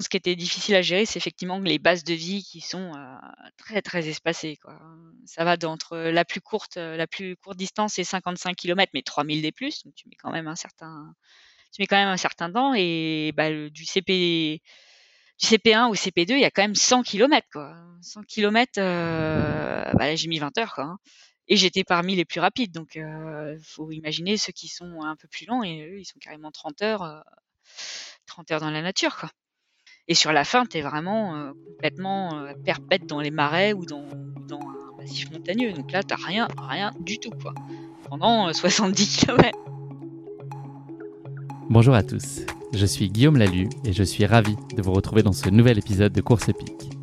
Ce qui était difficile à gérer, c'est effectivement les bases de vie qui sont euh, très très espacées. Ça va d'entre la plus courte, courte distance, c'est 55 km, mais 3000 des plus, donc tu mets quand même un certain, tu mets quand même temps. Et bah, du CP, du CP1 au CP2, il y a quand même 100 km. Quoi. 100 km, euh, j'ai mis 20 heures. Hein. Et j'étais parmi les plus rapides. Donc, il euh, faut imaginer ceux qui sont un peu plus lents et eux, ils sont carrément 30 heures, 30 euh, heures dans la nature, quoi. Et sur la fin, tu vraiment euh, complètement perpète dans les marais ou dans, un massif montagneux. Donc là, tu rien, rien du tout, quoi. Pendant 70 km. Bonjour à tous, je suis Guillaume Lalu et je suis ravi de vous retrouver dans ce nouvel épisode de Course épique.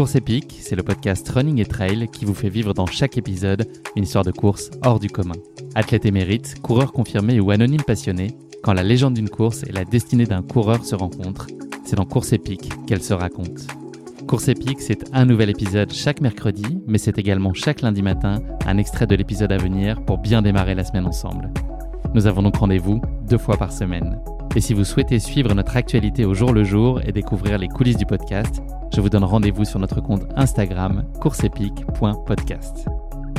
Course épique, c'est le podcast Running et Trail qui vous fait vivre dans chaque épisode une histoire de course hors du commun. Athlète émérite, coureur confirmé ou anonyme passionné, quand la légende d'une course et la destinée d'un coureur se rencontrent, c'est dans Course épique qu'elle se raconte. Course épique, c'est un nouvel épisode chaque mercredi, mais c'est également chaque lundi matin un extrait de l'épisode à venir pour bien démarrer la semaine ensemble. Nous avons donc rendez-vous deux fois par semaine. Et si vous souhaitez suivre notre actualité au jour le jour et découvrir les coulisses du podcast, je vous donne rendez-vous sur notre compte Instagram courseepique.podcast.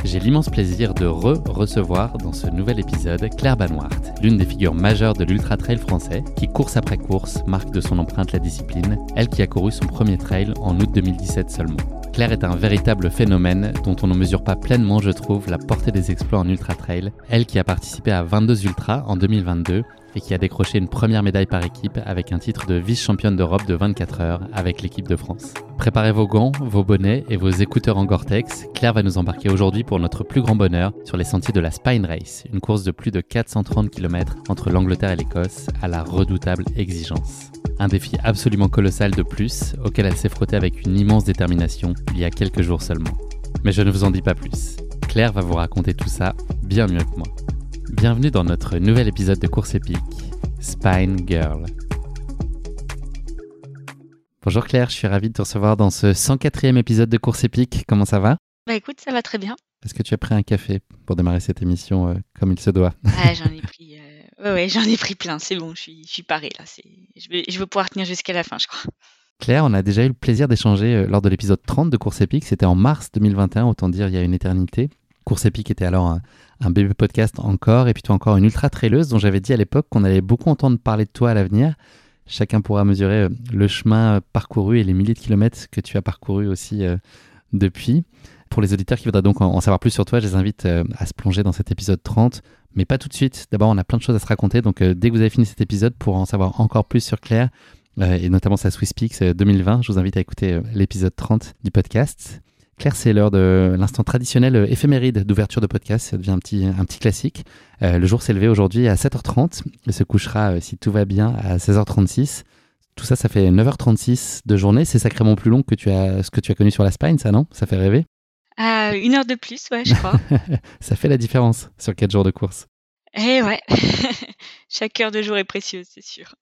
J'ai l'immense plaisir de re-recevoir dans ce nouvel épisode Claire Banwart, l'une des figures majeures de l'ultra trail français qui, course après course, marque de son empreinte la discipline, elle qui a couru son premier trail en août 2017 seulement. Claire est un véritable phénomène dont on ne mesure pas pleinement, je trouve, la portée des exploits en ultra trail, elle qui a participé à 22 ultras en 2022 et qui a décroché une première médaille par équipe avec un titre de vice-championne d'Europe de 24 heures avec l'équipe de France. Préparez vos gants, vos bonnets et vos écouteurs en Gore-Tex. Claire va nous embarquer aujourd'hui pour notre plus grand bonheur sur les sentiers de la Spine Race, une course de plus de 430 km entre l'Angleterre et l'Écosse à la redoutable exigence. Un défi absolument colossal de plus auquel elle s'est frottée avec une immense détermination il y a quelques jours seulement. Mais je ne vous en dis pas plus. Claire va vous raconter tout ça bien mieux que moi. Bienvenue dans notre nouvel épisode de Course épique, Spine Girl. Bonjour Claire, je suis ravi de te recevoir dans ce 104e épisode de Course épique. Comment ça va? Bah écoute, ça va très bien. Est-ce que tu as pris un café pour démarrer cette émission euh, comme il se doit? Ah, j'en ai pris, euh, ouais, j'en ai pris plein. C'est bon, je suis, je suis paré là. Je vais, je vais pouvoir tenir jusqu'à la fin, je crois. Claire, on a déjà eu le plaisir d'échanger euh, lors de l'épisode 30 de Course épique. C'était en mars 2021, autant dire il y a une éternité. Course épique était alors un, un bébé podcast encore, et puis toi encore une ultra traileuse dont j'avais dit à l'époque qu'on allait beaucoup entendre parler de toi à l'avenir. Chacun pourra mesurer euh, le chemin euh, parcouru et les milliers de kilomètres que tu as parcouru aussi euh, depuis. Pour les auditeurs qui voudraient donc en savoir plus sur toi, je les invite à se plonger dans cet épisode 30, mais pas tout de suite. D'abord, on a plein de choses à se raconter, donc dès que vous avez fini cet épisode, pour en savoir encore plus sur Claire, et notamment sa Swiss Peaks 2020, je vous invite à écouter l'épisode 30 du podcast. Claire, c'est l'heure de l'instant traditionnel euh, éphéméride d'ouverture de podcast. Ça devient un petit, un petit classique. Euh, le jour s'est levé aujourd'hui à 7h30 et se couchera, euh, si tout va bien, à 16h36. Tout ça, ça fait 9h36 de journée. C'est sacrément plus long que tu as, ce que tu as connu sur la Spine, ça, non? Ça fait rêver? Une heure de plus, ouais, je crois. ça fait la différence sur 4 jours de course. Eh ouais, chaque heure de jour est précieuse, c'est sûr.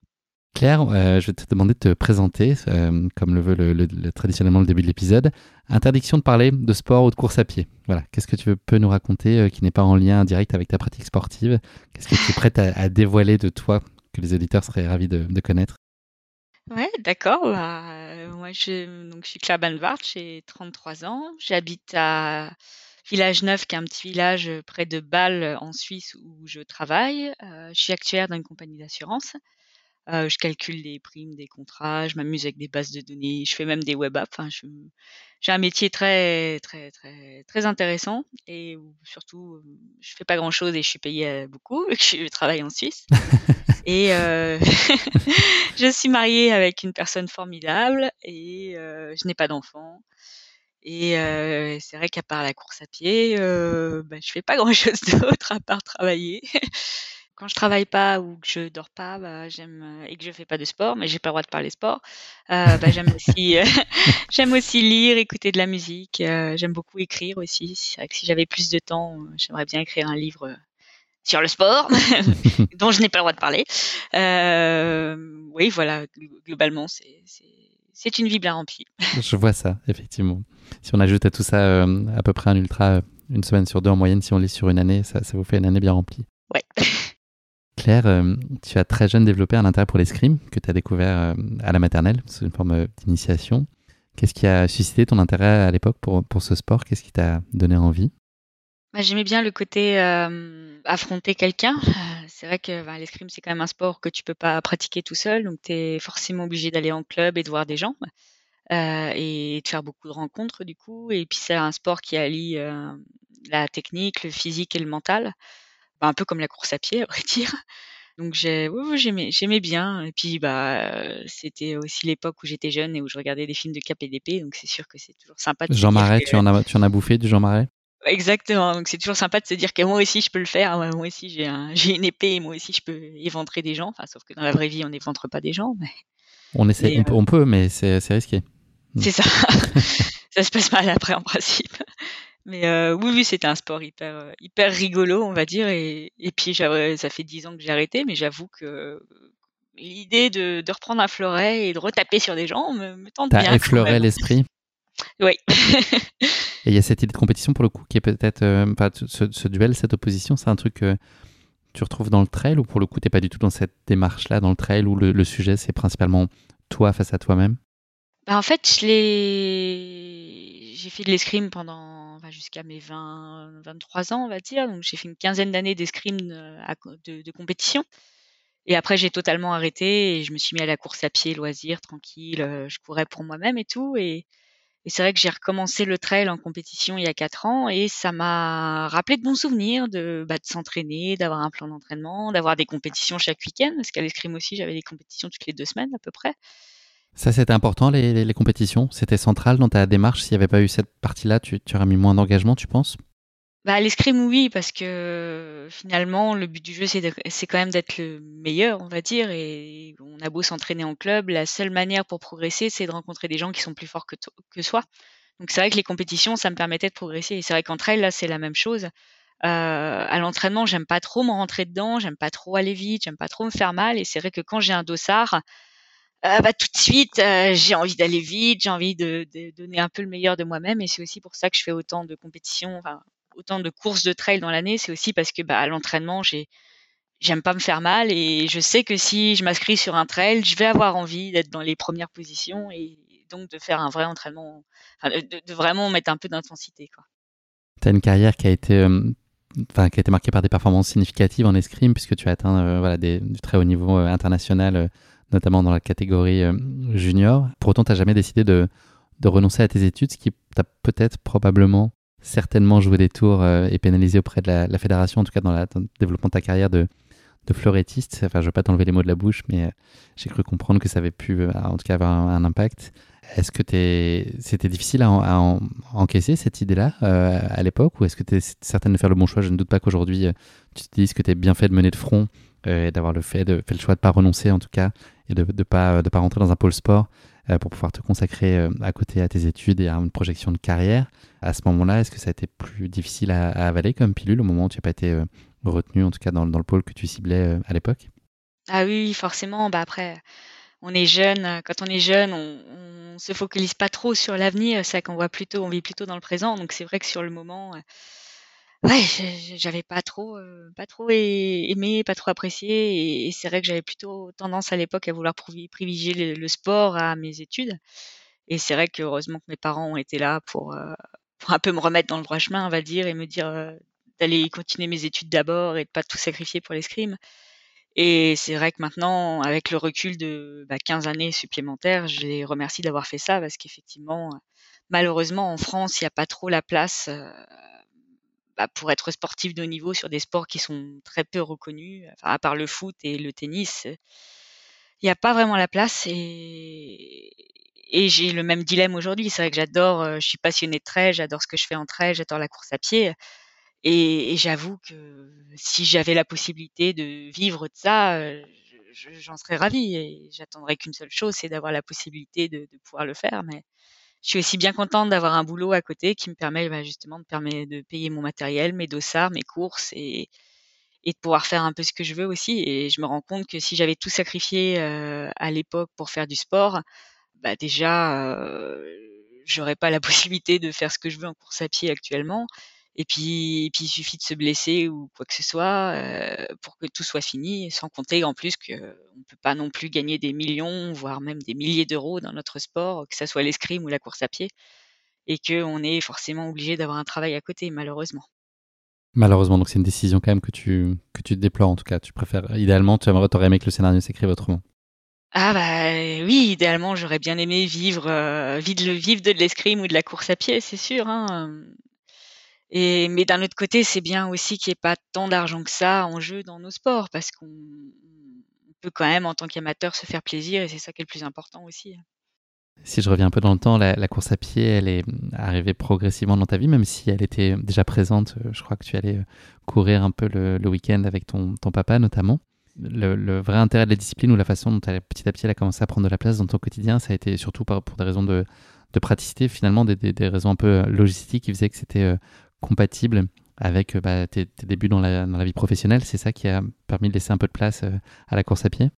Claire, euh, je vais te demander de te présenter, euh, comme le veut le, traditionnellement le début de l'épisode. Interdiction de parler de sport ou de course à pied. Voilà. Qu'est-ce que tu peux nous raconter euh, qui n'est pas en lien direct avec ta pratique sportive? Qu'est-ce que tu es prête à, dévoiler de toi que les auditeurs seraient ravis de, connaître? Ouais, d'accord. Bah, moi, je, suis Claire Banvart, j'ai 33 ans. J'habite à Village Neuf, qui est un petit village près de Bâle, en Suisse, où je travaille. je suis actuaire dans une compagnie d'assurance. Je calcule des primes, des contrats, je m'amuse avec des bases de données, je fais même des web apps. Enfin, j'ai un métier très, très, très, très intéressant et surtout, je fais pas grand chose et je suis payée beaucoup je travaille en Suisse. et je suis mariée avec une personne formidable et je n'ai pas d'enfant. Et c'est vrai qu'à part la course à pied, euh, bah, je fais pas grand chose d'autre à part travailler. Quand je travaille pas ou que je dors pas, bah, j'aime et que je fais pas de sport, mais j'ai pas le droit de parler sport. Euh, bah, j'aime aussi, j'aime aussi lire, écouter de la musique. j'aime beaucoup écrire aussi. C'est vrai que si j'avais plus de temps, j'aimerais bien écrire un livre sur le sport, dont je n'ai pas le droit de parler. oui, voilà, globalement, c'est c'est une vie bien remplie. Je vois ça, effectivement. Si on ajoute à tout ça euh, à peu près un ultra, euh, une semaine sur deux en moyenne, si on lit sur une année, ça, ça vous fait une année bien remplie. Ouais. Claire, euh, tu as très jeune développé un intérêt pour l'escrime que tu as découvert à la maternelle, sous une forme d'initiation. Qu'est-ce qui a suscité ton intérêt à l'époque pour, pour ce sport? Qu'est-ce qui t'a donné envie? Bah, J'aimais bien le côté affronter quelqu'un. c'est vrai que bah, l'escrime, c'est quand même un sport que tu peux pas pratiquer tout seul, donc tu es forcément obligé d'aller en club et de voir des gens euh, et de faire beaucoup de rencontres du coup. Et puis c'est un sport qui allie euh, la technique, le physique et le mental, bah, un peu comme la course à pied, à vrai dire. Donc j'ai, j'aimais, j'aimais bien. Et puis bah, c'était aussi l'époque où j'étais jeune et où je regardais des films de KPDP, donc c'est sûr que c'est toujours sympa. De Jean Marais, tu en as, tu en as bouffé du Jean Marais? Exactement. Donc c'est toujours sympa de se dire que moi aussi je peux le faire. Moi aussi j'ai un, j'ai une épée et moi aussi je peux éventrer des gens. Enfin, sauf que dans la vraie vie on n'éventre pas des gens. Mais... On essaie, on, peut, on, peut, mais c'est, c'est risqué. Mm. C'est ça. ça se passe mal après en principe. Mais euh, oui, oui, c'était un sport hyper, euh, hyper rigolo, on va dire. Et, et puis ça fait dix ans que j'ai arrêté, mais j'avoue que l'idée de, de, reprendre un fleuret et de retaper sur des gens me, me tente bien. T'as effleuré l'esprit. Oui. Et il y a cette idée de compétition pour le coup qui est peut-être, euh, ce, duel, cette opposition, c'est un truc que tu retrouves dans le trail ou pour le coup tu n'es pas du tout dans cette démarche-là dans le trail où le, sujet c'est principalement toi face à toi-même? Bah En fait, j'ai fait de l'escrime pendant jusqu'à mes 20, 23 ans, on va dire. Donc j'ai fait une quinzaine d'années d'escrime de, compétition. Et après, j'ai totalement arrêté et je me suis mis à la course à pied, loisir, tranquille. Euh, je courais pour moi-même et tout. Et, c'est vrai que j'ai recommencé le trail en compétition il y a quatre ans et ça m'a rappelé de bons souvenirs de, bah, de s'entraîner, d'avoir un plan d'entraînement, d'avoir des compétitions chaque week-end. Parce qu'à l'escrime aussi, j'avais des compétitions toutes les deux semaines à peu près. Ça, c'était important, les, compétitions? C'était central dans ta démarche? S'il n'y avait pas eu cette partie-là, tu, aurais mis moins d'engagement, tu penses? Bah, l'escrime, oui, parce que finalement, le but du jeu, c'est, c'est quand même d'être le meilleur, on va dire. Et on a beau s'entraîner en club, la seule manière pour progresser, c'est de rencontrer des gens qui sont plus forts que, que soi. Donc c'est vrai que les compétitions, ça me permettait de progresser. Et c'est vrai qu'entre elles, là, c'est la même chose. Euh, à l'entraînement, j'aime pas trop me rentrer dedans, j'aime pas trop aller vite, j'aime pas trop me faire mal. Et c'est vrai que quand j'ai un dossard, euh, bah, tout de suite, euh, j'ai envie d'aller vite, j'ai envie de, donner un peu le meilleur de moi-même. Et c'est aussi pour ça que je fais autant de compétitions, autant de courses de trail dans l'année, c'est aussi parce que bah, à l'entraînement, j'ai j'aime pas me faire mal et je sais que si je m'inscris sur un trail, je vais avoir envie d'être dans les premières positions et donc de faire un vrai entraînement, de, vraiment mettre un peu d'intensité. Tu as une carrière qui a été euh, Enfin, qui a été marquée par des performances significatives en escrime, puisque tu as atteint euh, voilà, des, du très haut niveau international, notamment dans la catégorie junior. Pour autant, tu n'as jamais décidé de, de, renoncer à tes études, ce qui t'a peut-être probablement certainement joué des tours euh, et pénalisé auprès de la, fédération, en tout cas dans, le développement de ta carrière de, de fleurettiste. Enfin, je ne veux pas t'enlever les mots de la bouche, mais euh, j'ai cru comprendre que ça avait pu, euh, en tout cas, avoir un, impact. Est-ce que c'était difficile à, encaisser cette idée-là à l'époque ou est-ce que tu es certaine de faire le bon choix? Je ne doute pas qu'aujourd'hui tu te dises que tu es bien fait de mener de front et d'avoir le fait, de, fait le choix de ne pas renoncer en tout cas et de ne pas, de pas rentrer dans un pôle sport euh, pour pouvoir te consacrer euh, à côté à tes études et à une projection de carrière. À ce moment-là, est-ce que ça a été plus difficile à, avaler comme pilule au moment où tu n'as pas été euh, retenu, en tout cas dans, le pôle que tu ciblais à l'époque? Ah oui, forcément. Bah après, on est jeune. Quand on est jeune, on, ne se focalise pas trop sur l'avenir. C'est qu'on voit plutôt, on vit plutôt dans le présent. Donc c'est vrai que sur le moment, ouais, j'avais pas trop, euh, pas trop aimé, pas trop apprécié, et, c'est vrai que j'avais plutôt tendance à l'époque à vouloir privilégier le, sport à mes études. Et c'est vrai que heureusement que mes parents ont été là pour, euh, pour un peu me remettre dans le droit chemin, on va dire, et me dire euh, d'aller continuer mes études d'abord et de pas tout sacrifier pour l'escrime. Et c'est vrai que maintenant, avec le recul de bah, 15 années supplémentaires, je les remercie d'avoir fait ça parce qu'effectivement, malheureusement, en France, il n'y a pas trop la place euh, bah, pour être sportif de haut niveau sur des sports qui sont très peu reconnus, à part le foot et le tennis. Il n'y a pas vraiment la place et, j'ai le même dilemme aujourd'hui. C'est vrai que j'adore, euh, je suis passionnée de trail, j'adore ce que je fais en trail, j'adore la course à pied. Et, j'avoue que si j'avais la possibilité de vivre de ça, euh, j'en serais ravie. Et j'attendrais qu'une seule chose, c'est d'avoir la possibilité de, pouvoir le faire. Mais je suis aussi bien contente d'avoir un boulot à côté qui me permet bah, justement de, permettre de payer mon matériel, mes dossards, mes courses et, et de pouvoir faire un peu ce que je veux aussi. Et je me rends compte que si j'avais tout sacrifié euh, à l'époque pour faire du sport, bah déjà, euh, j'aurais pas la possibilité de faire ce que je veux en course à pied actuellement. Et puis, et puis il suffit de se blesser ou quoi que ce soit euh, pour que tout soit fini, sans compter en plus qu'on ne peut pas non plus gagner des millions, voire même des milliers d'euros dans notre sport, que ce soit l'escrime ou la course à pied, et qu'on est forcément obligé d'avoir un travail à côté, malheureusement. Malheureusement, donc c'est une décision quand même que tu, que tu déplores en tout cas. Tu préfères, idéalement, tu aimerais, aurais aimé que le scénario s'écrive autrement. Ah bah oui, idéalement, j'aurais bien aimé vivre, euh, vivre, vivre de l'escrime ou de la course à pied, c'est sûr. Hein. Mais d'un autre côté, c'est bien aussi qu'il n'y ait pas tant d'argent que ça en jeu dans nos sports, parce qu'on peut quand même, en tant qu'amateur, se faire plaisir, et c'est ça qui est le plus important aussi. Si je reviens un peu dans le temps, la, course à pied, elle est arrivée progressivement dans ta vie, même si elle était déjà présente. Euh, je crois que tu allais euh, courir un peu le, week-end avec ton, papa notamment. Le, vrai intérêt de la discipline ou la façon dont elle, petit à petit elle a commencé à prendre de la place dans ton quotidien, ça a été surtout pour des raisons de, praticité, finalement des, raisons un peu euh, logistiques qui faisaient que c'était compatible avec bah, tes, tes, débuts dans la, dans la vie professionnelle. C'est ça qui a permis de laisser un peu de place à la course à pied?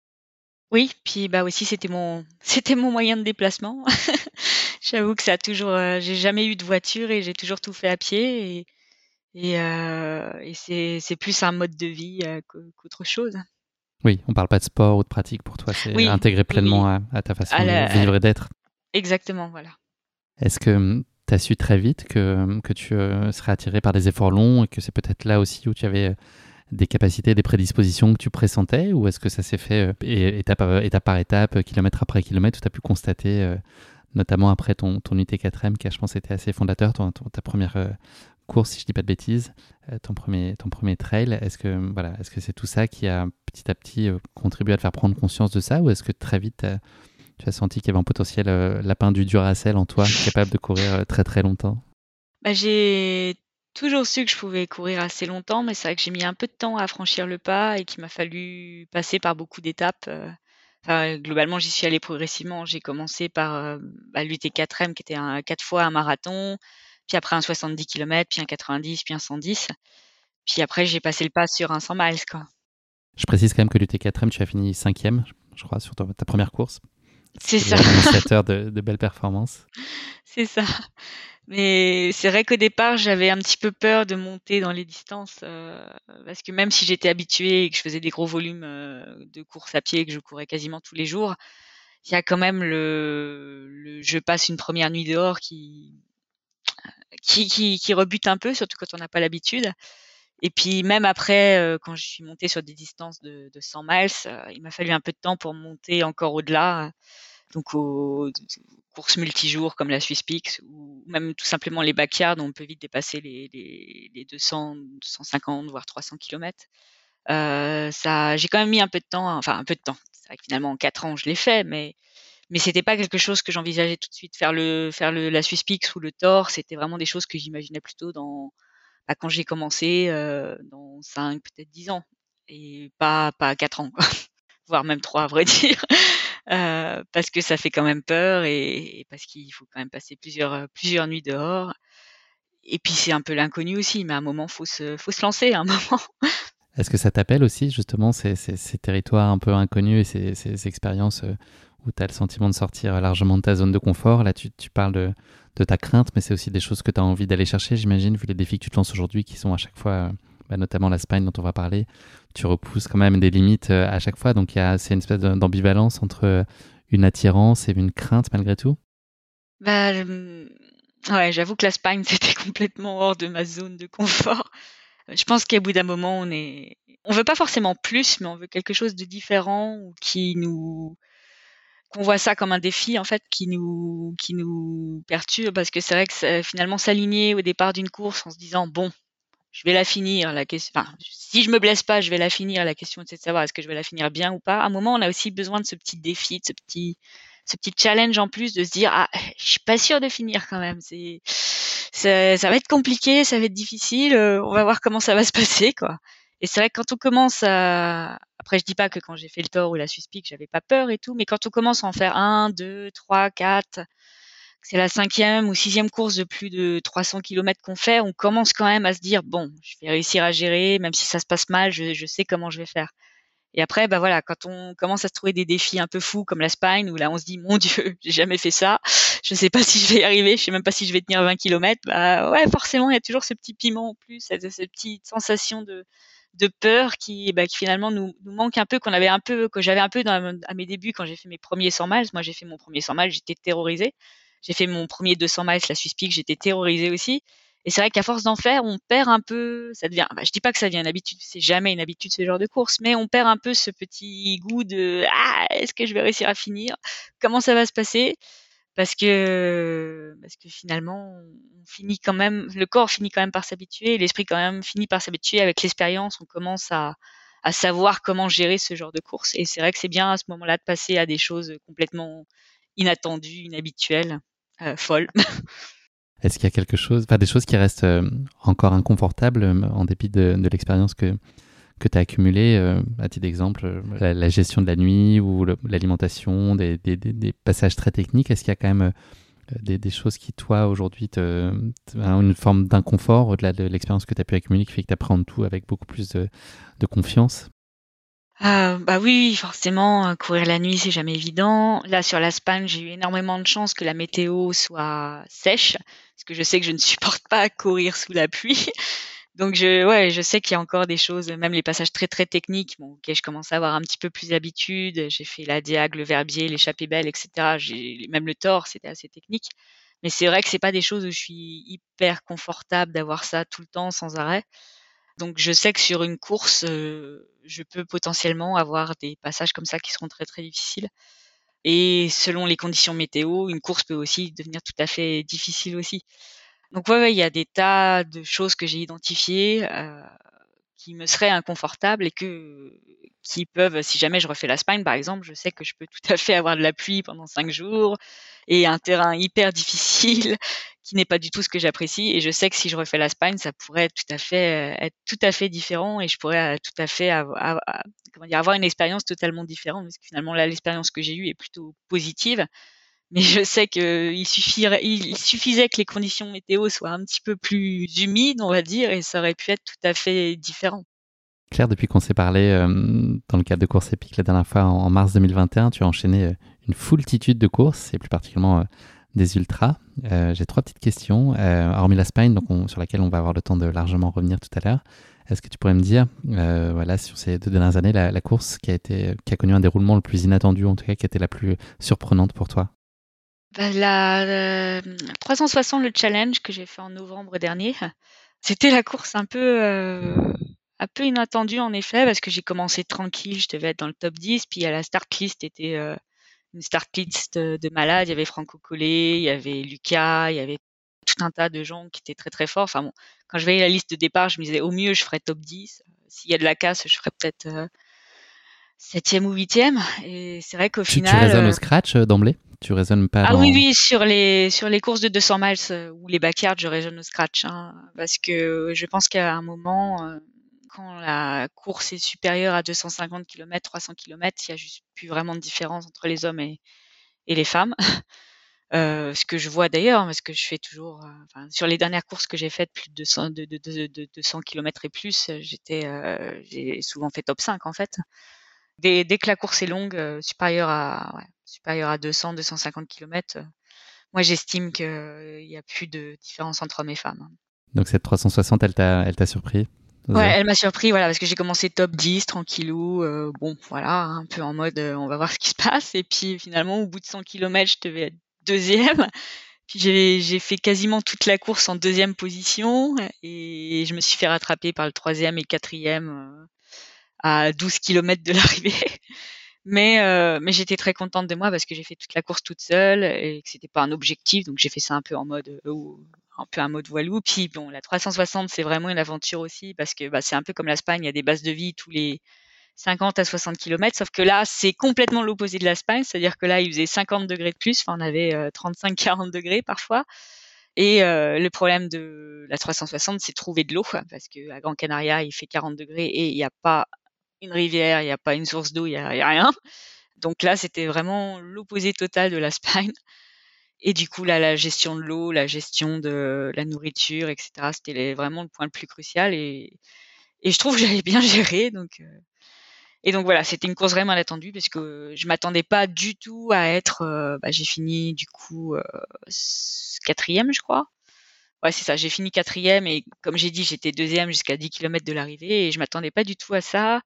Oui, puis bah aussi c'était mon c'était mon moyen de déplacement. J'avoue que ça a toujours euh, j'ai jamais eu de voiture et j'ai toujours tout fait à pied et et, euh, et c'est plus un mode de vie euh, qu'autre chose. Oui, on parle pas de sport ou de pratique pour toi, c'est intégré pleinement à, ta façon de vivre et d'être. Exactement, voilà. Est-ce que hum, tu as su très vite que, que tu serais attiré par des efforts longs et que c'est peut-être là aussi où tu avais des capacités, des prédispositions que tu pressentais ou est-ce que ça s'est fait euh, étape, étape, par étape, kilomètre après kilomètre, où tu as pu constater, euh, notamment après ton, ton UT4M, qui je pense était assez fondateur, ta première euh, course, si je dis pas de bêtises, ton, premier, ton premier trail, est-ce que voilà, est-ce que c'est tout ça qui a petit à petit contribué à te faire prendre conscience de ça ou est-ce que très vite tu as senti qu'il y avait un potentiel lapin du Duracell en toi, capable de courir très très longtemps? Bah, J'ai toujours su que je pouvais courir assez longtemps, mais c'est vrai que j'ai mis un peu de temps à franchir le pas et qu'il m'a fallu passer par beaucoup d'étapes. Euh. globalement, j'y suis allée progressivement. J'ai commencé par euh, bah, l'UT4M qui était un, quatre fois un marathon, puis après un 70 km, puis un 90, puis un 110. Puis après, j'ai passé le pas sur un 100 miles. Quoi. Je précise quand même que l'UT4M, tu as fini cinquième, je crois, sur ta, première course. C'est ça. de, de belles performances. C'est ça. Mais c'est vrai qu'au départ, j'avais un petit peu peur de monter dans les distances euh, parce que même si j'étais habituée et que je faisais des gros volumes euh, de course à pied, et que je courais quasiment tous les jours, il y a quand même le, je passe une première nuit dehors qui, qui, qui, rebute un peu, surtout quand on n'a pas l'habitude. Et puis même après, quand je suis montée sur des distances de, de 100 miles, il m'a fallu un peu de temps pour monter encore au-delà donc aux courses multijours comme la Swiss Peaks ou même tout simplement les backyards on peut vite dépasser les, les, les 200, 250 voire 300 km. Ça, j'ai quand même mis un peu de temps, enfin un peu de temps. C'est vrai que finalement en quatre ans je l'ai fait, mais mais c'était pas quelque chose que j'envisageais tout de suite faire le faire le la Swiss Peaks ou le Thor. C'était vraiment des choses que j'imaginais plutôt dans bah, quand j'ai commencé euh, dans 5 peut-être 10 ans et pas pas 4 ans voire même 3 à vrai dire. Euh, parce que ça fait quand même peur et, parce qu'il faut quand même passer plusieurs, euh, plusieurs nuits dehors. Et puis c'est un peu l'inconnu aussi, mais à un moment, faut se, faut se lancer, à un moment. Est-ce que ça t'appelle aussi, justement, ces, ces, territoires un peu inconnus et ces, ces expériences où tu as le sentiment de sortir largement de ta zone de confort? Là, tu, tu parles de, de, ta crainte, mais c'est aussi des choses que tu as envie d'aller chercher, j'imagine, vu les défis que tu te lances aujourd'hui qui sont à chaque fois bah, notamment la spine dont on va parler, tu repousses quand même des limites euh, à chaque fois. Donc c'est une espèce d'ambivalence entre euh, une attirance et une crainte malgré tout? Bah, ouais, j'avoue que la spine c'était complètement hors de ma zone de confort. Je pense qu'à bout d'un moment, on est, on veut pas forcément plus, mais on veut quelque chose de différent ou qui nous, qu'on voit ça comme un défi en fait, qui nous, qui nous perturbe parce que c'est vrai que finalement s'aligner au départ d'une course en se disant bon, je vais la finir. La question, enfin, si je me blesse pas, je vais la finir. La question c'est de savoir est-ce que je vais la finir bien ou pas. À un moment, on a aussi besoin de ce petit défi, de ce petit, ce petit challenge en plus de se dire ah, je suis pas sûr de finir quand même. C'est, ça, ça va être compliqué, ça va être difficile. Euh, on va voir comment ça va se passer quoi. Et c'est vrai que quand on commence à, après je dis pas que quand j'ai fait le Thor ou la Suspic, j'avais pas peur et tout, mais quand on commence à en faire un, deux, trois, quatre, c'est la cinquième ou sixième course de plus de 300 km qu'on fait, on commence quand même à se dire bon, je vais réussir à gérer, même si ça se passe mal, je, sais comment je vais faire. Et après, bah voilà, quand on commence à se trouver des défis un peu fous comme la Spine, où là on se dit mon Dieu, j'ai jamais fait ça, je sais pas si je vais y arriver, je sais même pas si je vais tenir 20 km, bah ouais, forcément il y a toujours ce petit piment en plus, cette petite sensation de, de peur qui, bah, qui finalement nous, nous, manque un peu, qu'on avait un peu, que j'avais un peu dans, à mes débuts quand j'ai fait mes premiers 100 miles. Moi, j'ai fait mon premier 100 miles, j'étais terrorisée. J'ai fait mon premier 200 miles, la Peak, j'étais terrorisée aussi. Et c'est vrai qu'à force d'en faire, on perd un peu, ça devient, bah, je dis pas que ça devient une habitude, c'est jamais une habitude ce genre de course, mais on perd un peu ce petit goût de, ah, est-ce que je vais réussir à finir? Comment ça va se passer? Parce que, parce que finalement, on finit quand même, le corps finit quand même par s'habituer, l'esprit quand même finit par s'habituer avec l'expérience, on commence à, à savoir comment gérer ce genre de course. Et c'est vrai que c'est bien à ce moment-là de passer à des choses complètement inattendues, inhabituelles. Euh, folle. Est-ce qu'il y a quelque chose, enfin des choses qui restent euh, encore inconfortables euh, en dépit de, l'expérience que, que tu as accumulée À titre d'exemple, la, gestion de la nuit ou l'alimentation, des, des, des, passages très techniques, est-ce qu'il y a quand même des, choses qui, toi, aujourd'hui, te, une forme d'inconfort au-delà de l'expérience que tu as pu accumuler qui fait que tu apprends tout avec beaucoup plus de, de confiance? Ah, bah oui, forcément, euh, courir la nuit, c'est jamais évident. Là, sur la Spagne, j'ai eu énormément de chance que la météo soit sèche, parce que je sais que je ne supporte pas courir sous la pluie. Donc je, ouais, je sais qu'il y a encore des choses, même les passages très très techniques, bon, ok, je commence à avoir un petit peu plus d'habitude. J'ai fait la diag, le verbier, l'échappée belle, etc. J'ai même le tort, c'était assez technique. Mais c'est vrai que c'est pas des choses où je suis hyper confortable d'avoir ça tout le temps sans arrêt. Donc je sais que sur une course, euh, je peux potentiellement avoir des passages comme ça qui seront très très difficiles. Et selon les conditions météo, une course peut aussi devenir tout à fait difficile aussi. Donc ouais, il y a des tas de choses que j'ai identifiées euh, qui me seraient inconfortables et que qui peuvent, si jamais je refais la Spine par exemple, je sais que je peux tout à fait avoir de la pluie pendant cinq jours et un terrain hyper difficile qui n'est pas du tout ce que j'apprécie. Et je sais que si je refais la Spine, ça pourrait tout à fait, être tout à fait différent et je pourrais tout à fait avoir, comment dire, avoir une expérience totalement différente parce que finalement là, l'expérience que j'ai eue est plutôt positive. Mais je sais qu'il suffirait, il suffisait que les conditions météo soient un petit peu plus humides, on va dire, et ça aurait pu être tout à fait différent. Claire, depuis qu'on s'est parlé euh, dans le cadre de course épique la dernière fois en, mars 2021, tu as enchaîné euh, une foultitude de courses et plus particulièrement euh, des ultras. J'ai trois petites questions, hormis la Spine, donc sur laquelle on va avoir le temps de largement revenir tout à l'heure. Est-ce que tu pourrais me dire, voilà, sur ces deux dernières années, la, course qui a connu un déroulement le plus inattendu, en tout cas qui a été la plus surprenante pour toi? Bah, La 360, le challenge que j'ai fait en novembre dernier, c'était la course un peu un peu inattendu en effet parce que j'ai commencé tranquille, je devais être dans le top 10, puis à la start list était euh, une start list de malades, il y avait Franco Collet, il y avait Lucas, il y avait tout un tas de gens qui étaient très très forts. Enfin bon, quand je voyais la liste de départ, je me disais au mieux je ferais top 10, s'il y a de la casse, je ferais peut-être euh, septième ou huitième. Et c'est vrai qu'au final. Tu raisonnes au euh, scratch d'emblée? Tu raisonnes pas Ah oui, oui, sur les, sur les courses de 200 miles ou les backyards, je raisonne au scratch. Hein, parce que je pense qu'à un moment, quand la course est supérieure à 250 km, 300 km, il y a juste plus vraiment de différence entre les hommes et, les femmes. Euh, ce que je vois d'ailleurs, parce que je fais toujours, euh, sur les dernières courses que j'ai faites, plus de 200, de, de, 200 km et plus, j'étais, euh, j'ai souvent fait top 5 en fait. Dès, dès que la course est longue, supérieure à, ouais, supérieure à 200, 250 km, moi j'estime qu'il n'y a plus de différence entre hommes et femmes. Donc cette 360, elle t'a, elle t'a surpris Ouais, elle m'a surpris, voilà, parce que j'ai commencé top 10, tranquillou, euh, bon, voilà, un peu en mode, euh, on va voir ce qui se passe, et puis finalement, au bout de 100 km, je devais être deuxième, j'ai fait quasiment toute la course en deuxième position. Et je me suis fait rattraper par le troisième et quatrième euh, à 12 km de l'arrivée. Mais, euh, mais j'étais très contente de moi parce que j'ai fait toute la course toute seule et que c'était pas un objectif, donc j'ai fait ça un peu en mode euh, un peu un mode voilou. Puis bon, la 360 c'est vraiment une aventure aussi parce que bah, c'est un peu comme l'Espagne, il y a des bases de vie tous les 50 à 60 km, sauf que là c'est complètement l'opposé de l'Espagne, c'est-à-dire que là il faisait 50 degrés de plus, enfin on avait 35-40 euh, degrés parfois. Et euh, le problème de la 360, c'est trouver de l'eau, parce que à Gran Canaria, il fait 40 degrés et il n'y a pas une rivière, il n'y a pas une source d'eau, il n'y a, rien. Donc là, c'était vraiment l'opposé total de la Spine. Et du coup, là, la gestion de l'eau, la gestion de la nourriture, etc., c'était vraiment le point le plus crucial. Et, et je trouve que j'avais bien géré. Donc, euh, et donc voilà, c'était une course vraiment inattendue parce que je m'attendais pas du tout à être. Euh, bah, j'ai fini du coup euh, quatrième, je crois. Ouais, c'est ça. J'ai fini quatrième et comme j'ai dit, j'étais deuxième jusqu'à 10 km de l'arrivée et je m'attendais pas du tout à ça.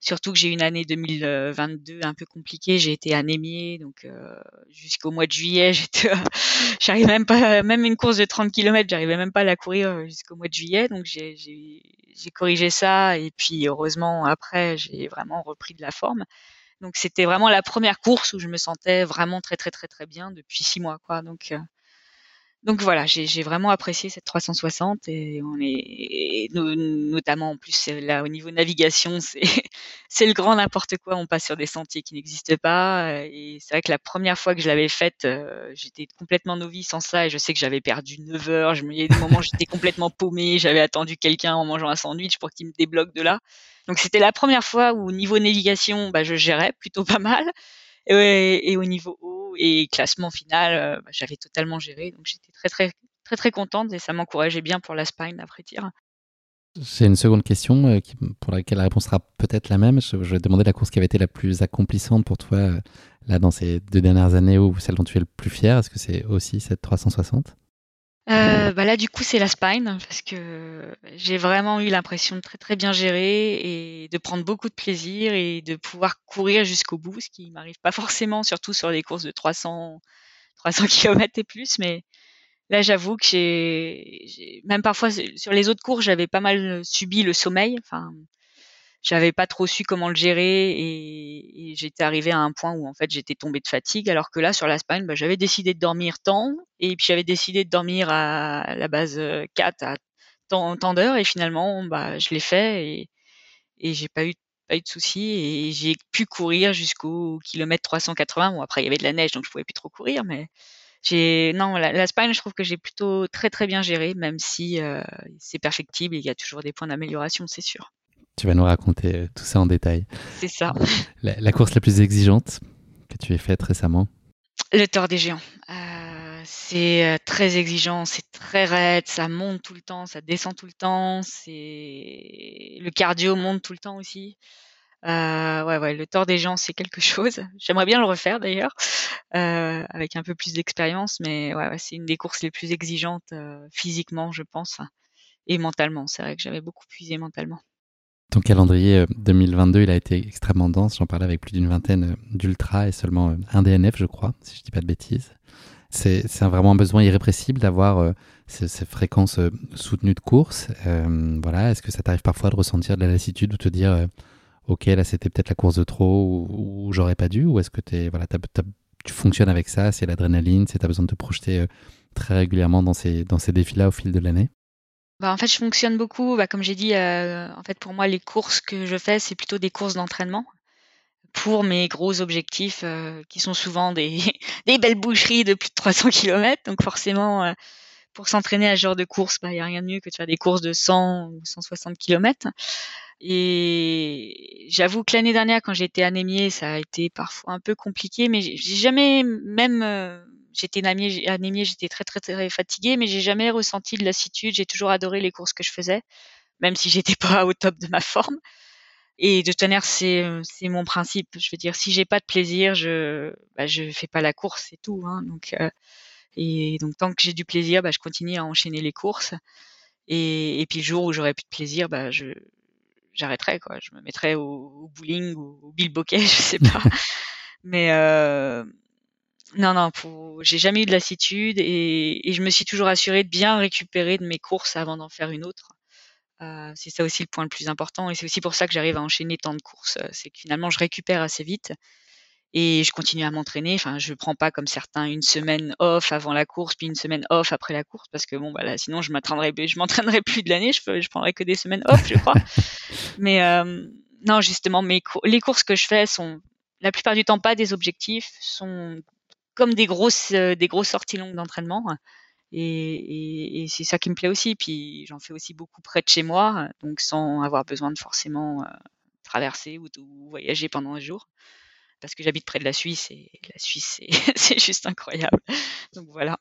Surtout que j'ai une année 2022 un peu compliquée. J'ai été anémiée, donc euh, jusqu'au mois de juillet, j'arrivais même pas, même une course de 30 km, j'arrivais même pas à la courir jusqu'au mois de juillet. Donc j'ai corrigé ça et puis heureusement après j'ai vraiment repris de la forme. Donc c'était vraiment la première course où je me sentais vraiment très très très très bien depuis six mois, quoi. Donc euh, donc voilà, j'ai vraiment apprécié cette 360 et on est notamment en plus là au niveau navigation, c'est le grand n'importe quoi. On passe sur des sentiers qui n'existent pas et c'est vrai que la première fois que je l'avais faite, euh, j'étais complètement novice en ça et je sais que j'avais perdu 9 heures. Je me il y a des moments j'étais complètement paumé, j'avais attendu quelqu'un en mangeant un sandwich pour qu'il me débloque de là. Donc c'était la première fois où au niveau navigation, bah, je gérais plutôt pas mal. Et, et au niveau haut et classement final, euh, bah, j'avais totalement géré. Donc j'étais très très très très contente et ça m'encourageait bien pour la spine après tir. J'ai une seconde question euh, pour laquelle la réponse sera peut-être la même. Je, je, vais demander la course qui avait été la plus accomplissante pour toi euh, là dans ces deux dernières années ou celle dont tu es le plus fier. Est-ce que c'est aussi cette 360 euh, bah là, du coup, c'est la spine parce que j'ai vraiment eu l'impression de très très bien gérer et de prendre beaucoup de plaisir et de pouvoir courir jusqu'au bout, ce qui m'arrive pas forcément, surtout sur des courses de 300 300 km et plus. Mais là, j'avoue que j'ai même parfois sur les autres courses, j'avais pas mal subi le sommeil. Enfin, j'avais pas trop su comment le gérer et, j'étais arrivée à un point où en fait j'étais tombée de fatigue alors que là sur la bah, j'avais décidé de dormir tant et puis j'avais décidé de dormir à la base 4 à tant, d'heures et finalement bah je l'ai fait et, et j'ai pas eu pas eu de soucis et j'ai pu courir jusqu'au kilomètre 380 bon après il y avait de la neige donc je pouvais plus trop courir mais j'ai non la, je trouve que j'ai plutôt très très bien géré même si euh, c'est perfectible et il y a toujours des points d'amélioration c'est sûr tu vas nous raconter euh, tout ça en détail. C'est ça. La, course la plus exigeante que tu aies faite récemment? Le Tour des Géants. Euh, c'est euh, très exigeant, c'est très raide, ça monte tout le temps, ça descend tout le temps, c'est le cardio monte tout le temps aussi. Euh, ouais, ouais, le Tour des Géants, c'est quelque chose. J'aimerais bien le refaire d'ailleurs, euh, avec un peu plus d'expérience, mais ouais, ouais c'est une des courses les plus exigeantes euh, physiquement, je pense, et mentalement. C'est vrai que j'avais beaucoup puisé mentalement. Ton calendrier 2022, euh, il a été extrêmement dense. J'en parlais avec plus d'une vingtaine euh, d'ultra et seulement euh, un DNF, je crois, si je dis pas de bêtises. C'est vraiment un besoin irrépressible d'avoir ces, ces, fréquences soutenues de course. Voilà, est-ce que ça t'arrive parfois de ressentir de la lassitude ou te dire, ok, là c'était peut-être la course de trop ou, j'aurais pas dû, ou est-ce que tu fonctionnes avec ça, c'est l'adrénaline, c'est as besoin de te projeter très régulièrement dans ces, dans ces défis-là au fil de l'année? Bah, en fait, je fonctionne beaucoup, bah, comme j'ai dit, euh, en fait, pour moi, les courses que je fais, c'est plutôt des courses d'entraînement pour mes gros objectifs, euh, qui sont souvent des des belles boucheries de plus de 300 km. Donc forcément, euh, pour s'entraîner à ce genre de course, bah, il y a rien de mieux que de faire des courses de 100 ou 160 km. Et j'avoue que l'année dernière, quand j'étais anémiée, ça a été parfois un peu compliqué, mais j'ai jamais même, j'étais anémiée, j'étais très, très, très fatiguée, mais j'ai jamais ressenti de lassitude. J'ai toujours adoré les courses que je faisais, même si j'étais pas au top de ma forme. Et de tenir, c'est, c'est mon principe. Je veux dire, si j'ai pas de plaisir, je, bah, je fais pas la course, c'est tout. Hein. Donc, euh, et donc tant que j'ai du plaisir, bah, je continue à enchaîner les courses. Et, et puis le jour où j'aurai plus de plaisir, bah, je, j'arrêterai quoi. Je me mettrai au, au bowling ou au bilboquet, je sais pas. Mais euh, non, non, pour... j'ai jamais eu de lassitude et, et, je me suis toujours assurée de bien récupérer de mes courses avant d'en faire une autre. Euh, c'est ça aussi le point le plus important et c'est aussi pour ça que j'arrive à enchaîner tant de courses. C'est que finalement je récupère assez vite et je continue à m'entraîner. Enfin, je prends pas comme certains une semaine off avant la course puis une semaine off après la course parce que bon, bah là, sinon je m'entraînerai, je m'entraînerai plus de l'année. Je, je prendrai que des semaines off, je crois. Mais euh, non, justement, mes les courses que je fais sont la plupart du temps pas des objectifs, sont comme des grosses euh, des grosses sorties longues d'entraînement. Et, et, et c'est ça qui me plaît aussi. Puis j'en fais aussi beaucoup près de chez moi, donc sans avoir besoin de forcément euh, traverser ou, ou, voyager pendant un jour parce que j'habite près de la Suisse et la Suisse, c'est juste incroyable. Donc voilà.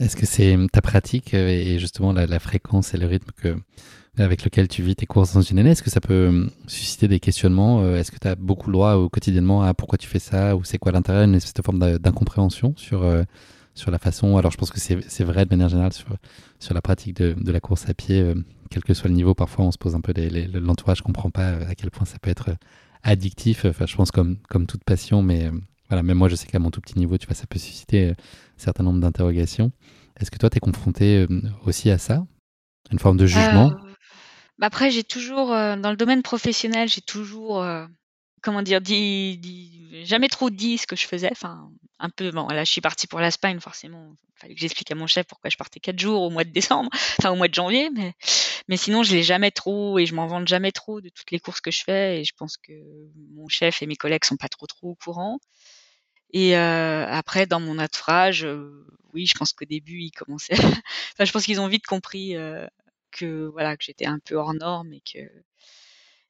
Est-ce que c'est ta pratique euh, et justement la, fréquence et le rythme que, avec lequel tu vis tes courses dans une année Est-ce que ça peut hum, susciter des questionnements euh, Est-ce que tu as beaucoup le droit au quotidiennement à pourquoi tu fais ça Ou c'est quoi l'intérêt Une espèce de forme d'incompréhension sur, euh, sur la façon? Alors je pense que c'est vrai de manière générale sur, sur la pratique de, de la course à pied, quel que soit le niveau. Parfois on se pose un peu l'entourage, comprend pas à quel point ça peut être addictif. Enfin, je pense comme, comme toute passion, mais euh, voilà, même moi, je sais qu'à mon tout petit niveau, tu vois, ça peut susciter euh, un certain nombre d'interrogations. Est-ce que toi, tu es confronté euh, aussi à ça? Une forme de jugement? bah Après, j'ai toujours, dans le domaine professionnel, j'ai toujours, comment dire, dit, dit, jamais trop dit ce que je faisais. Enfin, un peu, bon, là, je suis partie pour l'Espagne, forcément. Il fallait que j'explique à mon chef pourquoi je partais quatre jours au mois de décembre, enfin, au mois de janvier, mais mais sinon, je l'ai jamais trop et je m'en vante jamais trop de toutes les courses que je fais. Et je pense que mon chef et mes collègues sont pas trop trop au courant. Et euh, après, dans mon entourage, euh, oui, je pense qu'au début, ils commençaient. enfin, je pense qu'ils ont vite compris euh, que voilà que j'étais un peu hors norme et que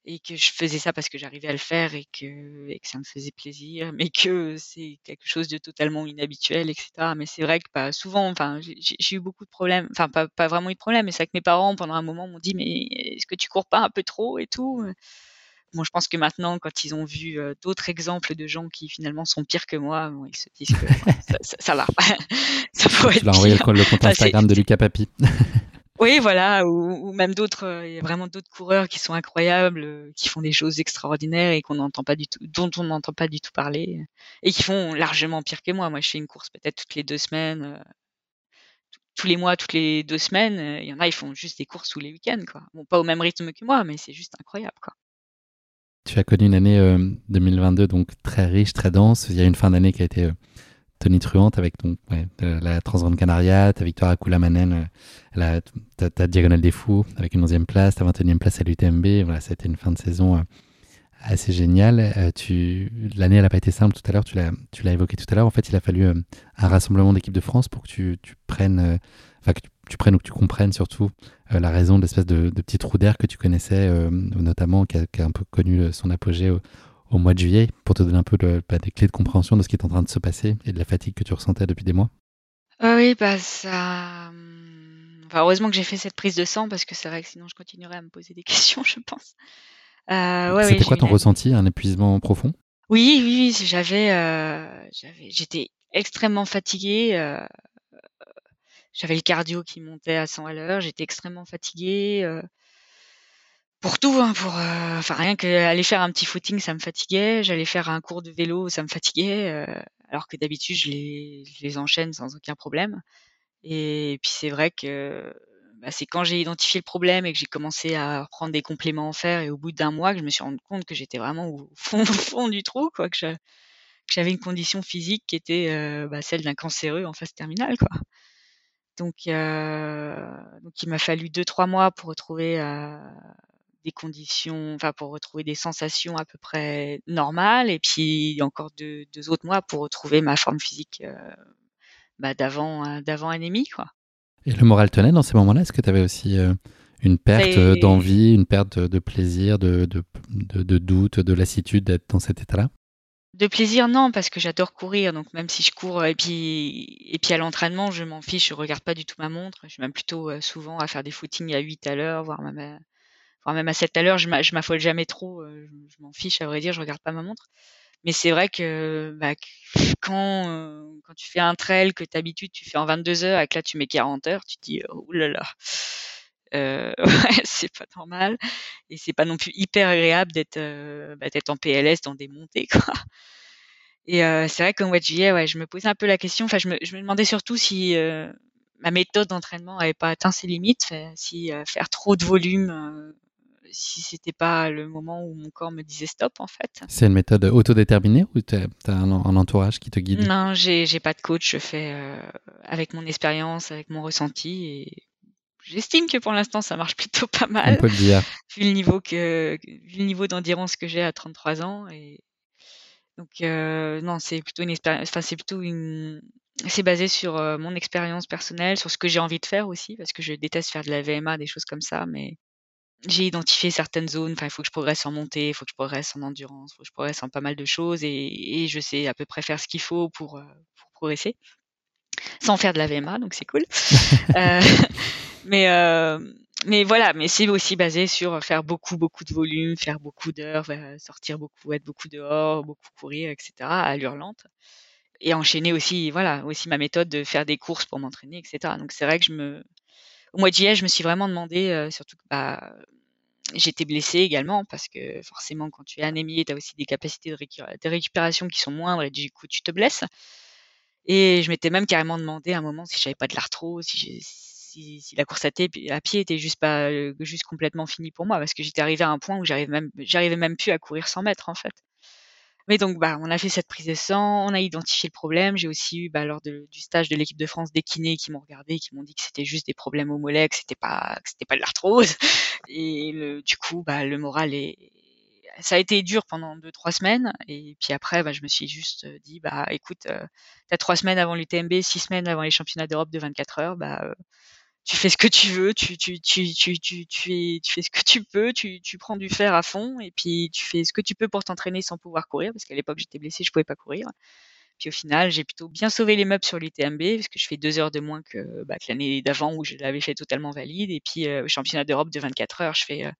et que je faisais ça parce que j'arrivais à le faire et que, et que ça me faisait plaisir, mais que c'est quelque chose de totalement inhabituel, etc. Mais c'est vrai que pas souvent, enfin, j'ai eu beaucoup de problèmes, enfin pas, vraiment eu de problèmes, mais c'est que mes parents pendant un moment m'ont dit mais est-ce que tu cours pas un peu trop et tout? Bon, je pense que maintenant, quand ils ont vu euh, d'autres exemples de gens qui finalement sont pires que moi, bon, ils se disent que ça, ça, ça, va. ça pourrait tu l'as envoyé le, le compte Instagram de Lucas Papi. Oui, voilà, ou, ou même d'autres, euh, il y a vraiment d'autres coureurs qui sont incroyables, euh, qui font des choses extraordinaires et qu'on n'entend pas du tout, dont on n'entend pas du tout parler, et qui font largement pire que moi. Moi, je fais une course peut-être toutes les deux semaines, tous les mois, toutes les deux semaines. Il y en a, ils font juste des courses tous les week-ends, quoi. Bon, pas au même rythme que moi, mais c'est juste incroyable, quoi. Tu as connu une année 2022 donc très riche, très dense. Il y a une fin d'année qui a été Tony Truante avec donc, ouais, la Transgrande Canaria, ta victoire à Koulamanen, euh, ta, Diagonale des Fous avec une 11e place, ta 21e place à l'UTMB. Voilà, une fin de saison euh, assez géniale. Euh, l'année, n'a pas été simple tout à l'heure, tu l'as, évoqué tout à l'heure. En fait, il a fallu un rassemblement d'équipe de France pour que tu, prennes, prennes ou que tu comprennes surtout la raison de l'espèce de, de petit trou d'air que tu connaissais, notamment, qui a, qui a, un peu connu son apogée au, au mois de juillet pour te donner un peu bah, des clés de compréhension de ce qui est en train de se passer et de la fatigue que tu ressentais depuis des mois ah Oui, bah ça. Hum, enfin, heureusement que j'ai fait cette prise de sang parce que c'est vrai que sinon je continuerais à me poser des questions, je pense. Euh, ouais, C'était quoi ton ressenti? Un épuisement profond? Oui, oui, oui. J'avais, euh, j'étais extrêmement fatiguée. Euh, j'avais le cardio qui montait à 100 à l'heure. J'étais extrêmement fatiguée pour tout, hein, pour euh, enfin rien que aller faire un petit footing, ça me fatiguait. J'allais faire un cours de vélo, ça me fatiguait. Euh, alors que d'habitude, je les, je les enchaîne sans aucun problème. Et puis c'est vrai que bah, c'est quand j'ai identifié le problème et que j'ai commencé à prendre des compléments en fer et au bout d'un mois que je me suis rendu compte que j'étais vraiment au fond, au fond du trou, quoi, que j'avais une condition physique qui était euh, bah, celle d'un cancéreux en phase terminale, quoi. Donc, euh, donc il m'a fallu deux trois mois pour retrouver euh, des conditions, enfin pour retrouver des sensations à peu près normales, et puis encore deux, deux autres mois pour retrouver ma forme physique euh, bah, d'avant d'avant anémie quoi. Et le moral tenait dans ces moments-là? Est-ce que tu avais aussi une perte d'envie, une perte de, plaisir, de, de, de, doute, de lassitude d'être dans cet état-là? De plaisir, non, parce que j'adore courir. Donc même si je cours et puis et puis à l'entraînement, je m'en fiche, je regarde pas du tout ma montre. Je suis même plutôt souvent à faire des footings à 8 à l'heure, voire même enfin même à 7 à l'heure, je m'affole jamais trop, euh, je, m'en fiche à vrai dire, je regarde pas ma montre. Mais c'est vrai que bah, quand euh, quand tu fais un trail que d'habitude tu fais en 22 heures et que là tu mets 40 heures, tu te dis oh là là. Euh, ouais, c'est pas normal et c'est pas non plus hyper agréable d'être euh, bah, d'être en PLS dans des montées quoi. Et c'est vrai qu'au mois de juillet, ouais, je me posais un peu la question. Enfin, je me, je me demandais surtout si ma méthode d'entraînement n'avait pas atteint ses limites, si faire trop de volume, si c'était pas le moment où mon corps me disait stop en fait. C'est une méthode autodéterminée ou tu as, un, entourage qui te guide? Non, j'ai pas de coach, je fais avec mon expérience, avec mon ressenti et j'estime que pour l'instant ça marche plutôt pas mal. On peut le dire. Vu le niveau que vu le niveau d'endurance que j'ai à 33 ans et donc non, c'est plutôt une expérience enfin c'est plutôt une c'est basé sur mon expérience personnelle, sur ce que j'ai envie de faire aussi, parce que je déteste faire de la VMA, des choses comme ça, mais j'ai identifié certaines zones. Enfin, il faut que je progresse en montée, il faut que je progresse en endurance, il faut que je progresse en pas mal de choses, et, je sais à peu près faire ce qu'il faut pour, pour progresser, sans faire de la VMA, donc c'est cool. euh, mais mais voilà, mais c'est aussi basé sur faire beaucoup beaucoup de volume, faire beaucoup d'heures, sortir beaucoup, être beaucoup dehors, beaucoup courir, etc. à allure lente et enchaîner aussi, voilà, aussi ma méthode de faire des courses pour m'entraîner, etc. Donc c'est vrai que je me, au mois de juillet, je me suis vraiment demandé, euh, surtout que bah, j'étais blessée également parce que forcément quand tu es anémié, tu as aussi des capacités de, récupération qui sont moindres et du coup tu te blesses. Et je m'étais même carrément demandé à un moment si j'avais pas de l'arthrose, si, si, si, la course à, à, pied était juste pas euh, juste complètement finie pour moi parce que j'étais arrivée à un point où j'arrivais même j'arrivais même plus à courir 100 mètres en fait. Mais donc, bah, on a fait cette prise de sang, on a identifié le problème. J'ai aussi eu, bah, lors du stage de l'équipe de France, des kinés qui m'ont regardé, qui m'ont dit que c'était juste des problèmes au mollet, que c'était pas, que c'était pas de l'arthrose. Et le, du coup, bah, le moral est, ça a été dur pendant deux trois semaines. Et puis après, bah, je me suis juste dit, bah, écoute, euh, t'as trois semaines avant l'UTMB, six semaines avant les championnats d'Europe de 24 heures, bah, euh, tu fais ce que tu veux, tu, tu, tu, tu, tu, tu, fais, tu fais ce que tu peux, tu, tu prends du fer à fond et puis tu fais ce que tu peux pour t'entraîner sans pouvoir courir parce qu'à l'époque j'étais blessée, je pouvais pas courir. Puis au final, j'ai plutôt bien sauvé les meubles sur l'UTMB parce que je fais deux heures de moins que, bah, l'année d'avant où je l'avais fait totalement valide. Et puis euh, au championnat d'Europe de 24 heures, je fais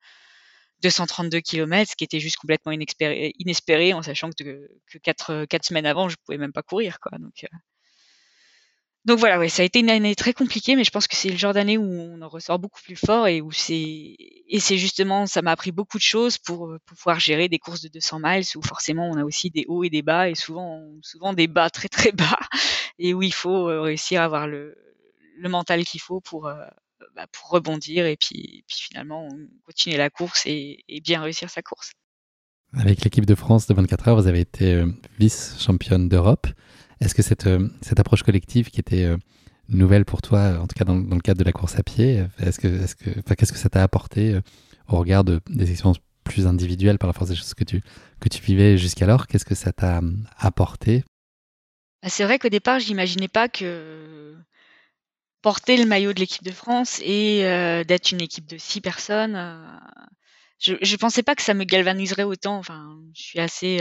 232 km, ce qui était juste complètement inespéré, inespéré en sachant que, que quatre, quatre semaines avant, je pouvais même pas courir. Quoi. Donc, euh, donc voilà, ça a été une année très compliquée, mais je pense que c'est le genre d'année où on en ressort beaucoup plus fort et où c'est justement ça m'a appris beaucoup de choses pour, euh, pouvoir gérer des courses de 200 miles où forcément on a aussi des hauts et des bas et souvent souvent des bas très très bas et où il faut euh, réussir à avoir le, mental qu'il faut pour euh, bah, rebondir et puis puis finalement continuer la course et, et bien réussir sa course. Avec l'équipe de France de 24 heures, vous avez été vice championne d'Europe. Est-ce que cette, euh, cette approche collective qui était euh, nouvelle pour toi, en tout cas dans, le cadre de la course à pied, est-ce que, est-ce que, qu'est-ce que ça t'a apporté euh, au regard de, des expériences plus individuelles par rapport à des choses que tu, vivais jusqu'alors? Qu'est-ce que ça t'a apporté? Bah, C'est vrai qu'au départ, j'imaginais pas que porter le maillot de l'équipe de France et d'être une équipe de six personnes, je ne pensais pas que ça me galvaniserait autant. Je suis assez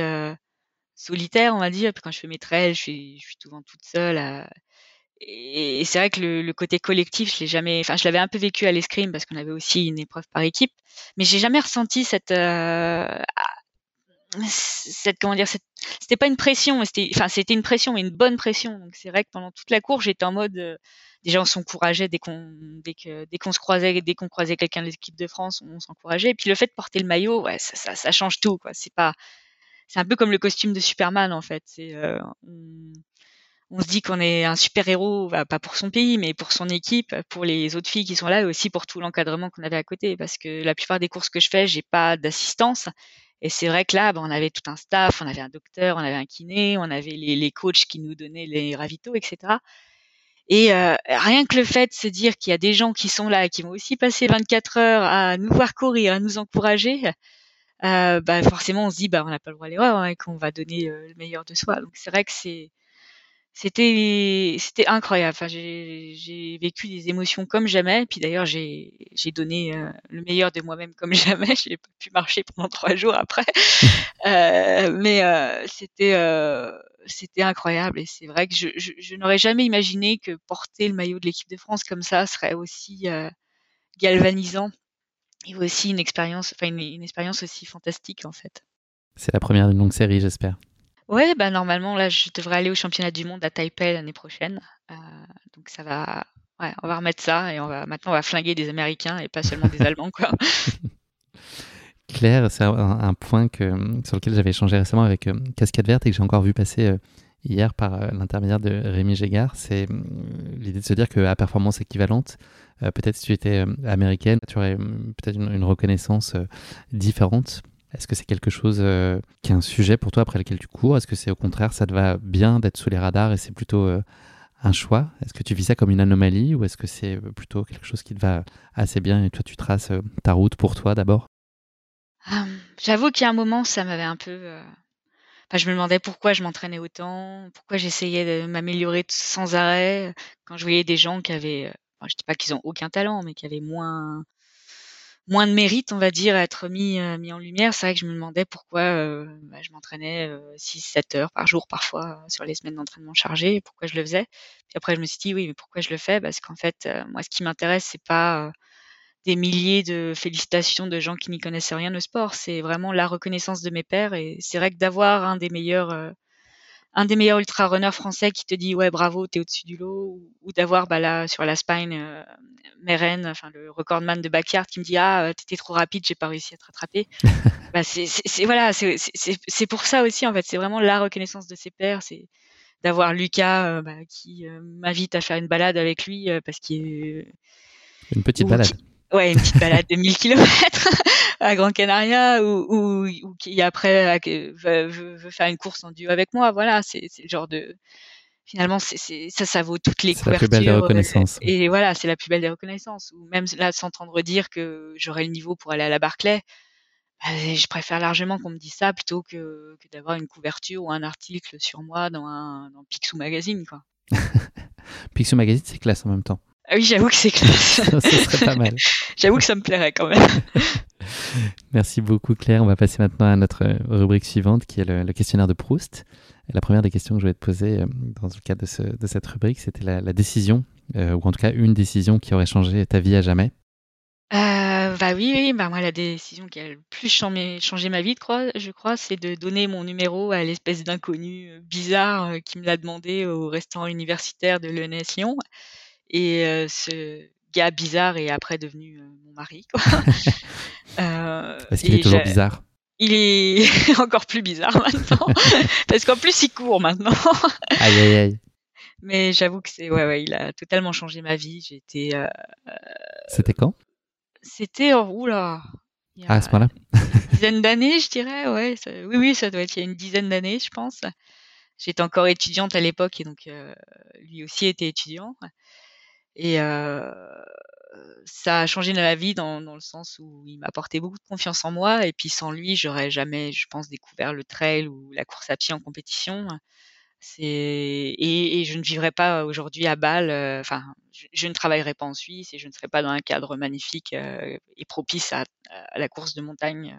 solitaire, on va dire. Puis quand je fais mes trails, je suis, je suis souvent toute seule. Et, c'est vrai que le, côté collectif, je l'ai jamais. Enfin, je l'avais un peu vécu à l'escrime parce qu'on avait aussi une épreuve par équipe, mais j'ai jamais ressenti cette euh, cette comment dire c'était pas une pression c'était enfin c'était une pression mais une bonne pression donc c'est vrai que pendant toute la course j'étais en mode euh, déjà on s'encourageait dès qu'on dès que dès qu'on se croisait dès qu'on croisait quelqu'un de l'équipe de France on s'encourageait et puis le fait de porter le maillot ouais ça, ça, ça change tout quoi c'est pas c'est un peu comme le costume de Superman en fait. Euh, on, se dit qu'on est un super héros, bah, pas pour son pays, mais pour son équipe, pour les autres filles qui sont là, et aussi pour tout l'encadrement qu'on avait à côté. Parce que la plupart des courses que je fais, j'ai pas d'assistance. Et c'est vrai que là, bah, on avait tout un staff, on avait un docteur, on avait un kiné, on avait les, les coachs qui nous donnaient les ravitaux, etc. Et euh, rien que le fait de se dire qu'il y a des gens qui sont là, qui vont aussi passer 24 heures à nous voir courir, à nous encourager, euh, bah forcément on se dit bah on n'a pas le droit à l'erreur hein, et qu'on va donner euh, le meilleur de soi. Donc c'est vrai que c'est c'était c'était incroyable. Enfin, j'ai vécu des émotions comme jamais. Puis d'ailleurs j'ai j'ai donné euh, le meilleur de moi-même comme jamais. J'ai pas pu marcher pendant trois jours après, euh, mais euh, c'était c'était incroyable et c'est vrai que je, je, je n'aurais jamais imaginé que porter le maillot de l'équipe de France comme ça serait aussi galvanisant et aussi une expérience, enfin une, expérience aussi fantastique en fait. C'est la première d'une longue série, j'espère. Ouais, bah normalement là, je devrais aller au championnat du monde à Taipei l'année prochaine. Euh, donc ça va, ouais, on va remettre ça et on va maintenant on va flinguer des Américains et pas seulement des Allemands quoi. Claire, c'est un, point que, sur lequel j'avais échangé récemment avec Cascade Verte et que j'ai encore vu passer hier par l'intermédiaire de Rémi Gégard. C'est l'idée de se dire qu'à performance équivalente, peut-être si tu étais américaine, tu aurais peut-être une, reconnaissance différente est-ce que c'est quelque chose euh, qui est un sujet pour toi après lequel tu cours? Est-ce que c'est au contraire, ça te va bien d'être sous les radars et c'est plutôt euh, un choix? Est-ce que tu vis ça comme une anomalie ou est-ce que c'est euh, plutôt quelque chose qui te va assez bien et toi tu traces ta route pour toi d'abord? J'avoue qu'il y a un moment, ça m'avait un peu. Enfin, je me demandais pourquoi je m'entraînais autant, pourquoi j'essayais de m'améliorer sans arrêt. Quand je voyais des gens qui avaient, je ne dis pas qu'ils ont aucun talent, mais qui avaient moins, moins de mérite, on va dire, à être mis, euh, mis en lumière. C'est vrai que je me demandais pourquoi euh, bah, je m'entraînais 6-7 euh, heures par jour parfois sur les semaines d'entraînement chargées, pourquoi je le faisais. Puis après, je me suis dit, oui, mais pourquoi je le fais? Parce qu'en fait, moi, ce qui m'intéresse, c'est pas des milliers de félicitations de gens qui n'y connaissent rien au sport, c'est vraiment la reconnaissance de mes pairs. Et c'est vrai que d'avoir un des meilleurs un des meilleurs ultra runners français qui te dit ouais bravo t'es au-dessus du lot ou, d'avoir bah là sur la spine euh, Meren enfin le recordman de backyard qui me dit ah euh, t'étais trop rapide j'ai pas réussi à te rattraper. Bah c'est voilà c'est pour ça aussi en fait c'est vraiment la reconnaissance de ses pairs c'est d'avoir Lucas euh, bah, qui euh, m'invite à faire une balade avec lui parce qu'il une petite balade. ouais une petite balade de 1000 km à Grand Canaria ou, ou, qui après veut, veut, faire une course en duo avec moi. Voilà, c'est le genre de finalement c'est ça ça vaut toutes les couvertures. C'est la plus belle des reconnaissances. Et, voilà, c'est la plus belle des reconnaissances. Ou même là s'entendre dire que j'aurai le niveau pour aller à la Barclay. Bah, je préfère largement qu'on me dise ça plutôt que, que d'avoir une couverture ou un article sur moi dans un dans Picsou Magazine quoi. Picsou Magazine c'est classe en même temps. Ah oui, j'avoue que c'est classe. ça serait pas mal. j'avoue que ça me plairait quand même. Merci beaucoup Claire. On va passer maintenant à notre rubrique suivante qui est le, questionnaire de Proust. la première des questions que je voulais te poser euh, dans le cadre de, cette rubrique, c'était la, décision, euh, ou en tout cas une décision qui aurait changé ta vie à jamais. Euh, bah oui, oui, bah moi la décision qui a le plus changé, ma vie, je crois, c'est de donner mon numéro à l'espèce d'inconnu bizarre qui me l'a demandé au restaurant universitaire de l'ENS Et ce gars bizarre est après devenu mon mari. Quoi. euh, Est-ce qu'il est toujours bizarre il est encore plus bizarre maintenant, parce qu'en plus il court maintenant. aïe aïe aïe. Mais j'avoue que c'est ouais ouais, il a totalement changé ma vie. J'étais. C'était quand? C'était oh, oula. Ah, à ce moment-là. une dizaine d'années, je dirais. Ouais, oui oui, ça doit être il y a une dizaine d'années, je pense. J'étais encore étudiante à l'époque et donc euh, lui aussi était étudiant. Et ça a changé ma vie dans, dans le sens où il m'a apporté beaucoup de confiance en moi. Et puis sans lui, j'aurais jamais, je pense, découvert le trail ou la course à pied en compétition. C'est et, et, je ne vivrais pas aujourd'hui à Bâle. Enfin, je, ne travaillerais pas en Suisse et je ne serais pas dans un cadre magnifique et propice à, à, la course de montagne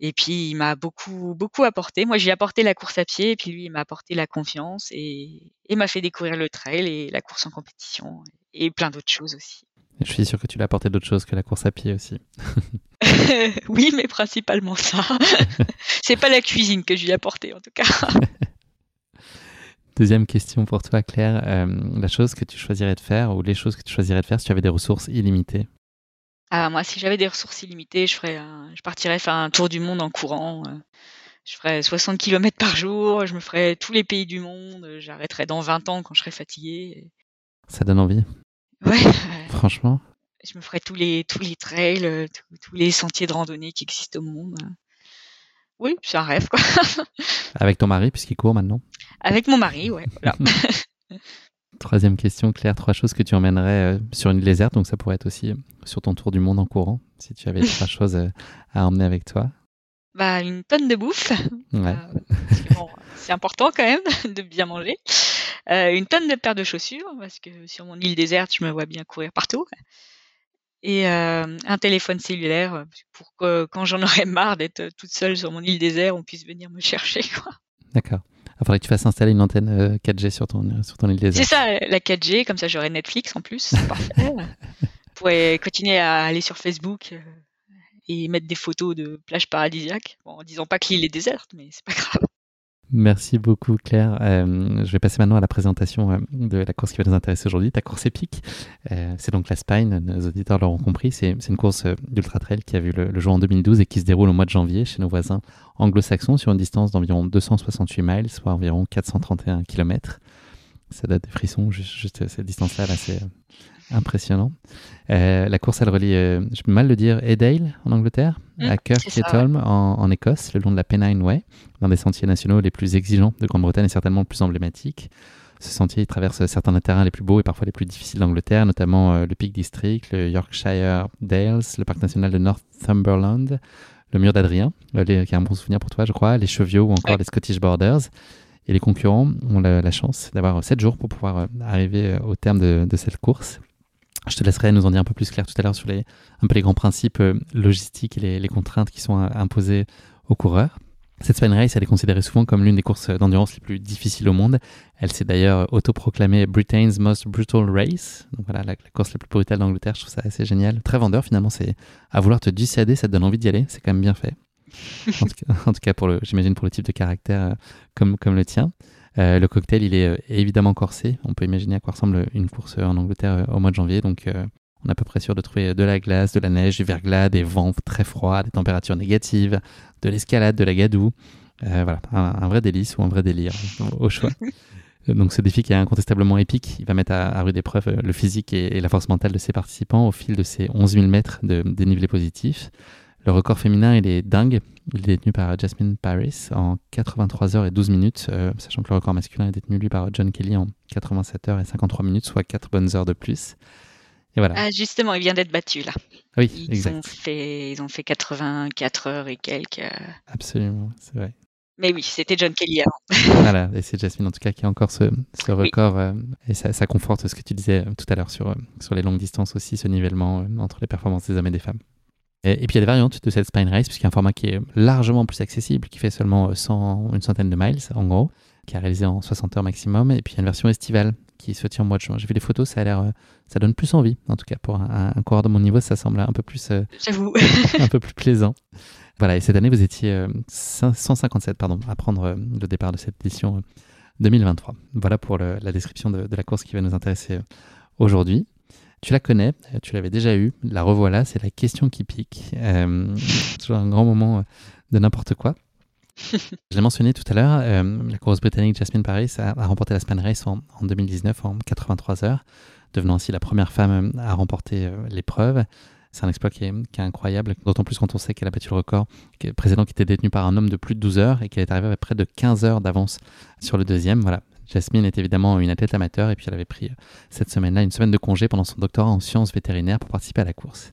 et puis il m'a beaucoup beaucoup apporté. Moi, j'ai apporté la course à pied, et puis lui, il m'a apporté la confiance et, et m'a fait découvrir le trail et la course en compétition et plein d'autres choses aussi. Je suis sûr que tu l'as apporté d'autres choses que la course à pied aussi. oui, mais principalement ça. C'est pas la cuisine que je lui ai apporté en tout cas. Deuxième question pour toi, Claire. Euh, la chose que tu choisirais de faire ou les choses que tu choisirais de faire si tu avais des ressources illimitées? Ah, moi, si j'avais des ressources illimitées, je ferais, je partirais faire un tour du monde en courant. Euh. je ferais 60 km par jour, je me ferais tous les pays du monde, j'arrêterais dans 20 ans quand je serais fatigué. Ça donne envie. Ouais. Franchement. Je me ferais tous les, tous les trails, euh, tous, les sentiers de randonnée qui existent au monde. Oui, c'est un rêve, quoi. Avec ton mari, puisqu'il court maintenant Avec mon mari, ouais. Voilà. Troisième question, Claire, trois choses que tu emmènerais euh, sur une déserte, donc ça pourrait être aussi euh, sur ton tour du monde en courant, si tu avais trois choses euh, à emmener avec toi. Bah, une tonne de bouffe. c'est important quand même de bien manger. une tonne de paires de chaussures, parce que sur mon île déserte, je me vois bien courir partout. Et un téléphone cellulaire pour que quand j'en aurais marre d'être toute seule sur mon île désert, on puisse venir me chercher. D'accord. Il faudrait que tu fasses installer une antenne 4G euh, sur ton, euh, sur ton île déserte. C'est ça, la 4G, comme ça j'aurai Netflix en plus, c'est parfait. Continuer à aller sur Facebook euh, et mettre des photos de plages paradisiaques, bon, en disant pas que l'île est déserte, mais c'est pas grave. Merci beaucoup Claire. Euh, je vais passer maintenant à la présentation euh, de la course qui va nous intéresser aujourd'hui, ta course épique. Euh, c'est donc la Spine, nos auditeurs l'auront compris, c'est une course d'ultra trail qui a vu le, jour en 2012 et qui se déroule au mois de janvier chez nos voisins anglo-saxons sur une distance d'environ 268 miles, soit environ 431 km. Ça date des frissons, juste, cette distance-là, là, c'est Impressionnant. Euh, la course, elle relie, euh, je peux mal le dire, Edale en Angleterre, mmh, à Kirkheaton en, en, Écosse, le long de la Pennine Way, dans des sentiers nationaux les plus exigeants de Grande-Bretagne et certainement le plus emblématique. Ce sentier il traverse certains des terrains les plus beaux et parfois les plus difficiles d'Angleterre, notamment euh, le Peak District, le Yorkshire Dales, le parc national de Northumberland, le mur d'Adrien, qui est un bon souvenir pour toi, je crois, les Cheviots ou encore les Scottish Borders. Et les concurrents ont la, chance d'avoir 7 jours pour pouvoir arriver au terme de, de cette course. Je te laisserai nous en dire un peu plus clair tout à l'heure sur les, un peu les grands principes euh, logistiques et les, contraintes qui sont imposées aux coureurs. Cette Spine Race, elle est considérée souvent comme l'une des courses d'endurance les plus difficiles au monde. Elle s'est d'ailleurs autoproclamée Britain's Most Brutal Race. Donc voilà, la, course la plus brutale d'Angleterre. Je trouve ça assez génial. Très vendeur finalement, c'est à vouloir te dissuader, ça te donne envie d'y aller. C'est quand même bien fait. En tout cas, pour le, j'imagine pour le type de caractère euh, comme, comme le tien. Euh, le cocktail, il est euh, évidemment corsé. On peut imaginer à quoi ressemble une course en Angleterre euh, au mois de janvier. Donc, on est à peu près sûr de trouver de la glace, de la neige, du verglas, des vents très froids, des températures négatives, de l'escalade, de la gadoue. voilà, un, vrai délice ou un vrai délire au choix. Donc ce défi qui est incontestablement épique, il va mettre à, rude épreuve le physique et, la force mentale de ses participants au fil de ces 11 000 mètres de dénivelé positif. Le record féminin, il est dingue. Il est détenu par Jasmine Paris en 83 heures et 12 minutes, euh, sachant que le record masculin est détenu lui par John Kelly en 87 heures et 53 minutes, soit 4 bonnes heures de plus. Et voilà. Ah, justement, il vient d'être battu là. Oui, ils exact. Ont fait, ils ont fait 84 heures et quelques. Absolument, c'est vrai. Mais oui, c'était John Kelly avant. voilà, et c'est Jasmine en tout cas qui a encore ce, ce record. Euh, et ça, ça, conforte ce que tu disais euh, tout à l'heure sur, sur les longues distances aussi, ce nivellement entre les performances des hommes et des femmes. Et, puis il y a des variantes de cette Spine Race, puisqu'il y a un format qui est largement plus accessible, qui fait seulement 100, une centaine de miles en gros, qui est réalisé en 60 heures maximum. Et puis il y a une version estivale qui se tient au mois de juin. J'ai vu les photos, ça a l'air, euh, ça donne plus envie. En tout cas, pour un, coureur de mon niveau, ça semble un peu plus, euh, un peu plus plaisant. Voilà. Et cette année, vous étiez 157, euh, pardon, à prendre le départ de cette édition 2023. Voilà pour la description de, de, la course qui va nous intéresser aujourd'hui. Tu la connais, tu l'avais déjà eue, la revoilà, c'est la question qui pique. Euh, toujours un grand moment euh, de n'importe quoi. Je l'ai mentionné tout à l'heure, euh, la course britannique Jasmine Paris a, remporté la Span Race en, 2019 en 83 heures, devenant ainsi la première femme à remporter l'épreuve. C'est un exploit qui est, incroyable, d'autant plus quand on sait qu'elle a battu le record précédent qui était détenu par un homme de plus de 12 heures et qu'elle est arrivée à près de 15 heures d'avance sur le deuxième. Voilà, Jasmine est évidemment une athlète amateur et puis elle avait pris euh, cette semaine-là une semaine de congé pendant son doctorat en sciences vétérinaires pour participer à la course.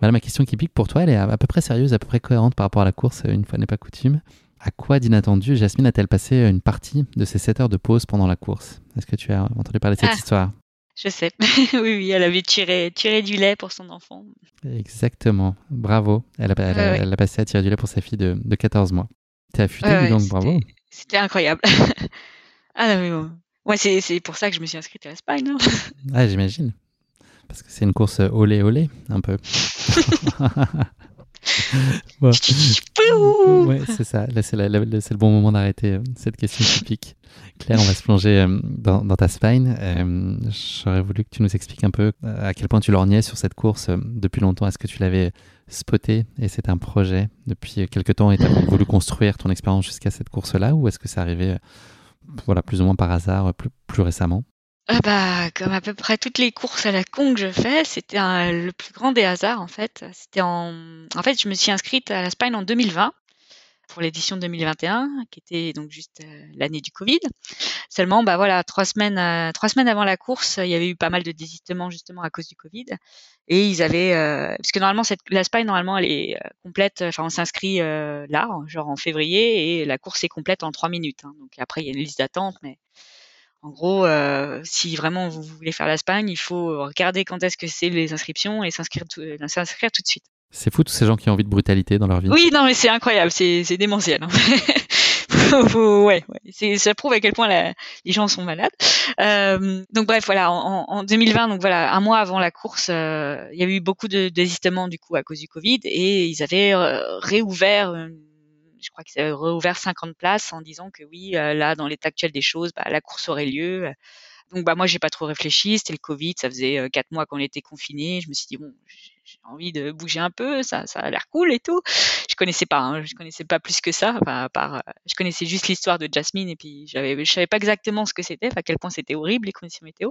Voilà ma question qui pique pour toi, elle est à peu près sérieuse, à peu près cohérente par rapport à la course, euh, une fois n'est pas coutume. À quoi d'inattendu Jasmine a-t-elle passé euh, une partie de ses 7 heures de pause pendant la course? Est-ce que tu as entendu parler de cette ah, histoire? Je sais. oui, oui, elle avait tiré, tiré du lait pour son enfant. Exactement. Bravo. Elle a, elle, a, passé à tirer du lait pour sa fille de, de 14 mois. T'es affûté, donc bravo. C'était incroyable. Ah non, mais bon. Ouais, c'est pour ça que je me suis inscrite à la Spine. Hein. ah, j'imagine. Parce que c'est une course euh, olé olé, un peu. ouais, c'est ça. Là, c'est le bon moment d'arrêter euh, cette question typique. Claire, on va se plonger euh, dans, dans, ta spine. J'aurais voulu que tu nous expliques un peu à quel point tu lorgnais sur cette course depuis longtemps. Est-ce que tu l'avais spoté et c'est un projet depuis quelque temps et tu as voulu construire ton expérience jusqu'à cette course-là ou est-ce que c'est arrivé voilà, plus ou moins par hasard, plus, plus récemment ah bah, comme à peu près toutes les courses à la con que je fais, c'était le plus grand des hasards en fait. C'était en, en fait, je me suis inscrite à la Spine en 2020 pour l'édition 2021, qui était donc juste euh, l'année du Covid. Seulement, bah voilà, trois semaines, euh, trois semaines avant la course, il y avait eu pas mal de désistements justement à cause du Covid. Et ils avaient, euh, parce que normalement, cette, la Spine, normalement, elle est complète. Enfin, on s'inscrit là, genre en février, et la course est complète en trois minutes. Hein. Donc après, il y a une liste d'attente, mais en gros, si vraiment vous voulez faire la Spine, il faut regarder quand est-ce que c'est les inscriptions et s'inscrire s'inscrire tout de suite. C'est fou tous ces gens qui ont envie de brutalité dans leur vie. Oui, non, mais c'est incroyable, c'est, démentiel. Hein. ouais, ouais. ça prouve à quel point les gens sont malades. Euh, donc bref, voilà, en, 2020, donc voilà, un mois avant la course, euh, il y a eu beaucoup de désistements du coup à cause du Covid et ils avaient euh, réouvert je crois que ça a rouvert 50 places en disant que oui, là, dans l'état actuel des choses, bah, la course aurait lieu. Donc bah moi j'ai pas trop réfléchi, c'était le Covid, ça faisait quatre mois qu'on était confinés. Je me suis dit bon, j'ai envie de bouger un peu, ça, ça a l'air cool et tout. Je connaissais pas, hein, je connaissais pas plus que ça. Enfin, à part, je connaissais juste l'histoire de Jasmine et puis j'avais, je savais pas exactement ce que c'était, à quel point c'était horrible les conditions météo.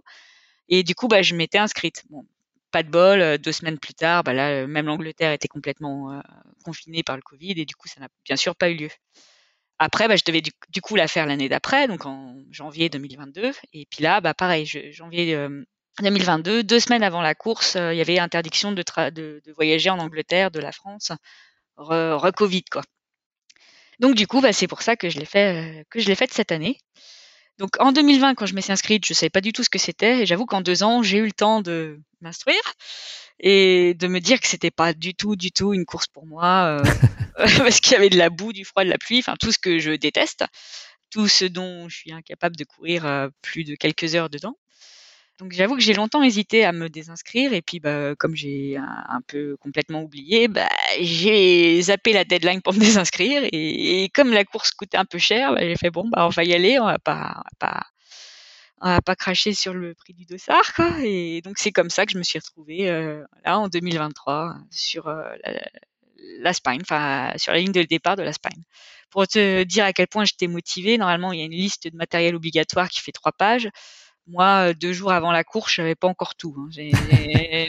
Et du coup bah je m'étais inscrite. Bon, pas de bol, deux semaines plus tard, bah là même l'Angleterre était complètement confinée par le Covid et du coup ça n'a bien sûr pas eu lieu. Après, bah, je devais du, coup la faire l'année d'après, donc en janvier 2022. Et puis là, bah, pareil, janvier 2022, deux semaines avant la course, il y avait interdiction de, voyager en Angleterre de la France, re-Covid quoi. Donc du coup, bah, c'est pour ça que je l'ai fait, que je l'ai fait cette année. Donc en 2020, quand je me suis inscrite, je savais pas du tout ce que c'était, et j'avoue qu'en deux ans, j'ai eu le temps de m'instruire et de me dire que c'était pas du tout, du tout une course pour moi, euh, parce qu'il y avait de la boue, du froid, de la pluie, enfin tout ce que je déteste, tout ce dont je suis incapable de courir euh, plus de quelques heures dedans. Donc j'avoue que j'ai longtemps hésité à me désinscrire et puis bah, comme j'ai un, peu complètement oublié, bah, j'ai zappé la deadline pour me désinscrire et, comme la course coûtait un peu cher, bah, j'ai fait bon bah on va y aller, on va pas, on va pas on va pas cracher sur le prix du dossard, quoi. Et donc c'est comme ça que je me suis retrouvée euh, là en 2023 sur euh, la, la Spine, enfin sur la ligne de départ de la Spine. Pour te dire à quel point j'étais motivée, normalement il y a une liste de matériel obligatoire qui fait trois pages. Moi, deux jours avant la course, je n'avais pas encore tout. Hein.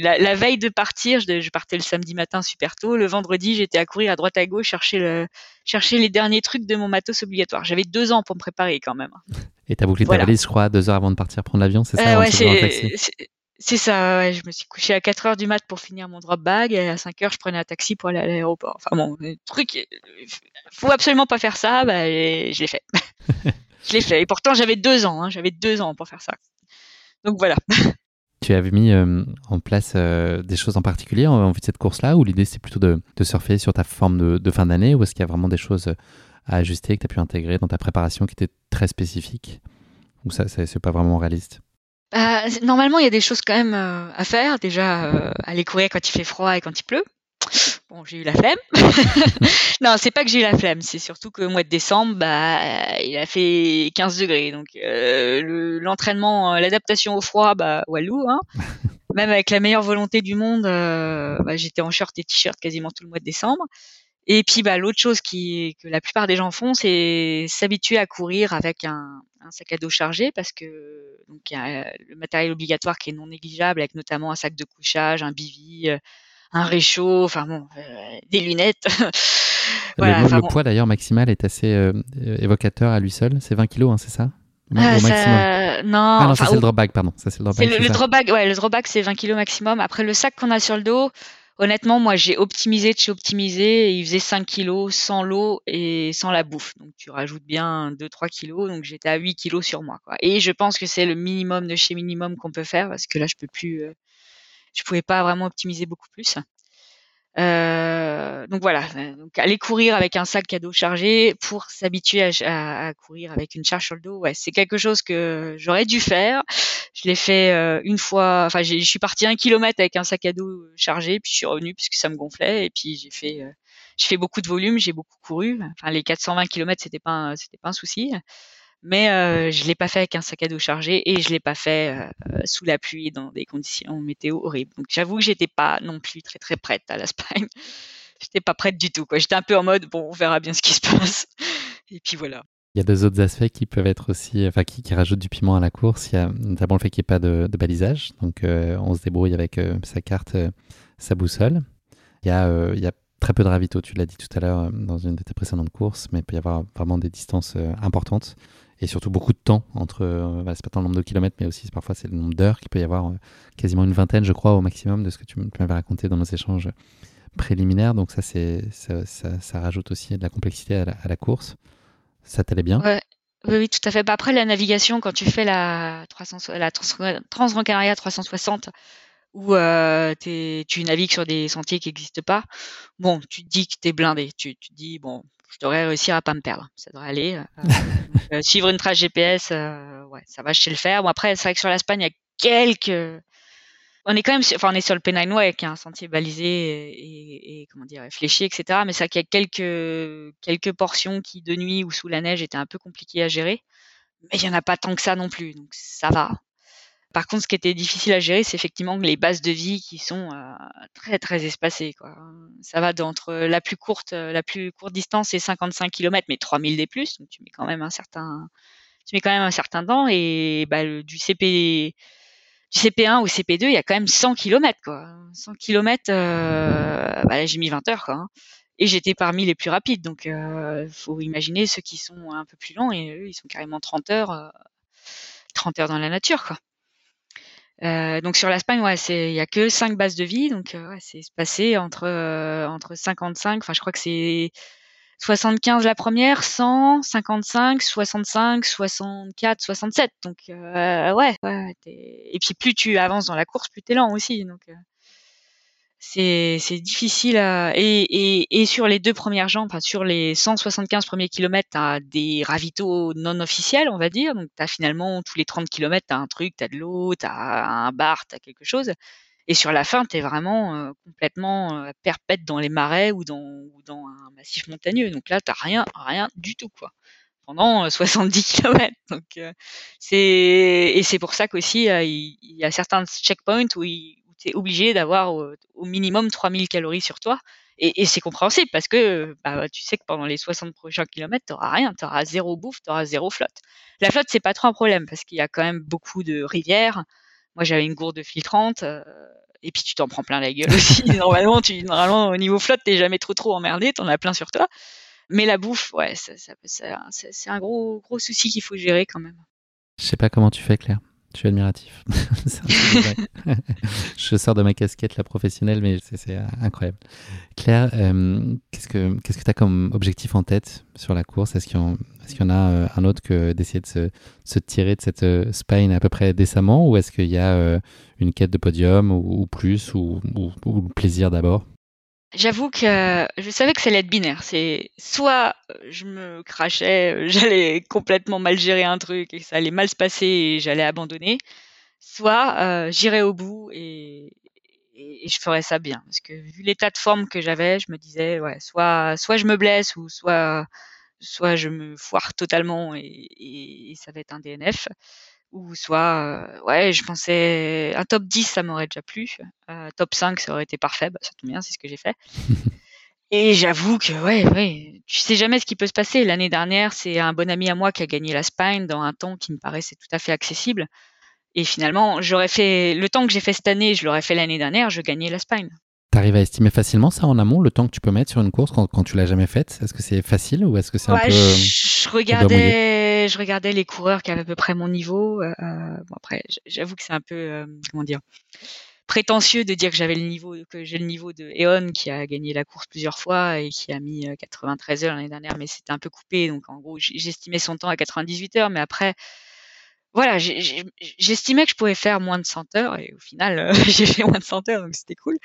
La, la, veille de partir, je, je, partais le samedi matin super tôt. Le vendredi, j'étais à courir à droite à gauche chercher, le, chercher les derniers trucs de mon matos obligatoire. J'avais deux ans pour me préparer quand même. Et t'as bouclé ta valise, je crois, deux heures avant de partir prendre l'avion, c'est ça euh, Ouais, c'est ça. Ouais. Je me suis couché à 4 heures du mat pour finir mon drop bag et à 5 heures, je prenais un taxi pour aller à l'aéroport. Enfin bon, le truc, faut absolument pas faire ça. Bah, je l'ai fait. je l'ai fait. Et pourtant, j'avais deux ans. Hein. J'avais deux ans pour faire ça. Donc voilà. Tu avais mis euh, en place euh, des choses en particulier en, vue de cette course-là, ou l'idée c'est plutôt de, de, surfer sur ta forme de, de fin d'année, ou est-ce qu'il y a vraiment des choses à ajuster, que tu as pu intégrer dans ta préparation qui était très spécifique Ou ça, c'est pas vraiment réaliste? Bah, Normalement, il y a des choses quand même euh, à faire. Déjà, euh, aller courir quand il fait froid et quand il pleut. Bon, j'ai eu la flemme. non, c'est pas que j'ai eu la flemme, c'est surtout que le mois de décembre, bah, il a fait 15 degrés. Donc, euh, l'entraînement, l'adaptation au froid, bah, walou. Hein. Même avec la meilleure volonté du monde, bah, j'étais en short et t-shirt quasiment tout le mois de décembre. Et puis bah, l'autre chose qui, que la plupart des gens font, c'est s'habituer à courir avec un, un, sac à dos chargé parce que donc il y a le matériel obligatoire qui est non négligeable avec notamment un sac de couchage, un bivy, euh, un réchaud, enfin bon, euh, des lunettes. voilà, le, poids d'ailleurs maximal est assez euh, évocateur à lui seul, c'est 20 kilos, hein, c'est ça? Ça... Non, ah non, ça c'est le drop bag, pardon. Ça c'est le drop bag. Le, le drop bag, ouais, le drop bag c'est 20 kilos maximum. Après le sac qu'on a sur le dos, honnêtement, moi, j'ai optimisé de chez optimisé. il faisait 5 kilos sans l'eau et sans la bouffe. Donc, tu rajoutes bien 2-3 kilos. Donc, j'étais à 8 kilos sur moi. Quoi. Et je pense que c'est le minimum de chez minimum qu'on peut faire parce que là, je peux plus, euh, je pouvais pas vraiment optimiser beaucoup plus. Euh, donc voilà, donc aller courir avec un sac cadeau chargé pour s'habituer à, à, courir avec une charge sur le dos, c'est quelque chose que j'aurais dû faire. Je l'ai fait euh, une fois, enfin je suis parti un kilomètre avec un sac à dos chargé, puis je suis revenu puisque ça me gonflait, et puis j'ai fait, euh, j'ai fait beaucoup de volume, j'ai beaucoup couru. Enfin les 420 kilomètres c'était pas, c'était pas un souci mais euh, je l'ai pas fait avec un sac à dos chargé et je l'ai pas fait euh, sous la pluie dans des conditions météo horribles. Donc j'avoue que j'étais pas non plus très très prête à la Spine. j'étais pas prête du tout. J'étais un peu en mode bon, on verra bien ce qui se passe. Et puis voilà. Il y a deux autres aspects qui peuvent être aussi, enfin qui, rajoutent du piment à la course. Il y a notamment le fait qu'il n'y ait pas de, balisage, donc euh, on se débrouille avec euh, sa carte, sa boussole. Il y a, il y a très peu de ravito, tu l'as dit tout à l'heure dans une de tes précédentes courses, mais il peut y avoir vraiment des distances importantes et surtout beaucoup de temps entre, euh, c'est pas tant le nombre de kilomètres, mais aussi parfois c'est le nombre d'heures qu'il peut y avoir, euh, quasiment une vingtaine, je crois, au maximum de ce que tu m'avais raconté dans nos échanges préliminaires. Donc ça, c'est, ça, rajoute aussi de la complexité à la, course. Ça t'allait bien? Oui, tout à fait. Bah, après, la navigation, quand tu fais la, 300, la Trans 360, où euh, tu navigues sur des sentiers qui n'existent pas, bon, tu te dis que tu es blindé. Tu, tu te dis, bon, je devrais réussir à pas me perdre. Ça devrait aller. Euh, euh, suivre une trace GPS, euh, ouais, ça va, je sais le faire. Bon après, c'est vrai que sur l'Espagne, il y a quelques on est quand même, sur, enfin, on est sur le Way, qui est un sentier balisé et, et, comment dire, fléché, etc. Mais ça, qu'il y a quelques quelques portions qui de nuit ou sous la neige étaient un peu compliquées à gérer. Mais il y en a pas tant que ça non plus, donc ça va. Par contre, ce qui était difficile à gérer, c'est effectivement les bases de vie qui sont euh, très très espacées. Quoi. Ça va d'entre la plus courte, la plus courte distance, c'est 55 km, mais 3000 des plus, donc tu mets quand même un certain, tu mets quand même un certain temps. Et bah, du CP, du CP1 au CP2, il y a quand même 100 km. Quoi. 100 km, euh, bah, j'ai mis 20 heures. Quoi, hein. Et j'étais parmi les plus rapides. Donc, euh, faut imaginer ceux qui sont un peu plus lents et eux, ils sont carrément 30 heures, 30 heures dans la nature. Quoi. Euh, donc sur l'Espagne, ouais, c'est il y a que cinq bases de vie, donc euh, ouais, c'est passé entre euh, entre 55, enfin je crois que c'est 75 la première, 100, 55, 65, 64, 67. Donc euh, ouais, ouais et puis plus tu avances dans la course, plus t'es lent aussi. Donc c'est c'est difficile à... et, et, et sur les deux premières jambes, enfin sur les 175 premiers kilomètres, t'as des ravitaux non officiels, on va dire. Donc t'as finalement tous les 30 kilomètres, t'as un truc, t'as de l'eau, t'as un bar, t'as quelque chose. Et sur la fin, t'es vraiment euh, complètement euh, perpète dans les marais ou dans, ou dans un massif montagneux. Donc là, t'as rien, rien du tout, quoi pendant 70 km. Donc c'est et c'est pour ça qu'aussi il, y a certains checkpoints où il, tu es obligé d'avoir au, minimum 3000 calories sur toi. Et, et c'est compréhensible parce que bah, tu sais que pendant les 60 prochains kilomètres, tu n'auras rien, tu auras zéro bouffe, tu auras zéro flotte. La flotte, c'est pas trop un problème parce qu'il y a quand même beaucoup de rivières. Moi, j'avais une gourde filtrante. Euh, et puis tu t'en prends plein la gueule aussi. normalement, tu, normalement, au niveau flotte, t'es jamais trop trop emmerdé, t'en as plein sur toi. Mais la bouffe, ouais, ça, ça, c'est un gros gros souci qu'il faut gérer quand même. Je sais pas comment tu fais, Claire. Je suis admiratif. je sors de ma casquette la professionnelle, mais c'est incroyable. Claire, euh, qu'est-ce que tu as comme objectif en tête sur la course? Est-ce qu'il y, en a euh, un autre que d'essayer de se, tirer de cette euh, spine à peu près décemment, ou est-ce qu'il y a une quête de podium ou, plus, ou, ou, ou plaisir d'abord? J'avoue que je savais que ça allait être binaire. C'est soit je me crachais, j'allais complètement mal gérer un truc et ça allait mal se passer et j'allais abandonner, soit euh, j'irais au bout et, je ferais ça bien. Parce que vu l'état de forme que j'avais, je me disais ouais, soit soit je me blesse ou soit soit je me foire totalement et, et ça va être un DNF ou soit euh, ouais je pensais un top 10 ça m'aurait déjà plu. Euh, top 5 ça aurait été parfait. Bah, ça tombe bien c'est ce que j'ai fait. Et j'avoue que ouais ouais tu sais jamais ce qui peut se passer. L'année dernière c'est un bon ami à moi qui a gagné la Spine dans un temps qui me paraissait tout à fait accessible. Et finalement j'aurais fait le temps que j'ai fait cette année je l'aurais fait l'année dernière je gagnais la Spine T'arrives à estimer facilement ça en amont, le temps que tu peux mettre sur une course quand, quand tu l'as jamais faite? Est-ce que c'est facile ou est-ce que c'est un peu... Je regardais, je regardais les coureurs qui avaient à peu près mon niveau. Euh, bon après, j'avoue que c'est un peu, euh, comment dire, prétentieux de dire que j'avais le niveau, que j'ai le niveau de Eon qui a gagné la course plusieurs fois et qui a mis 93 euh, heures l'année dernière, mais c'était un peu coupé. Donc en gros, j'estimais son temps à 98 heures, mais après, voilà, j'estimais que je pouvais faire moins de 100 heures et au final, j'ai fait moins de 100 heures, donc c'était cool.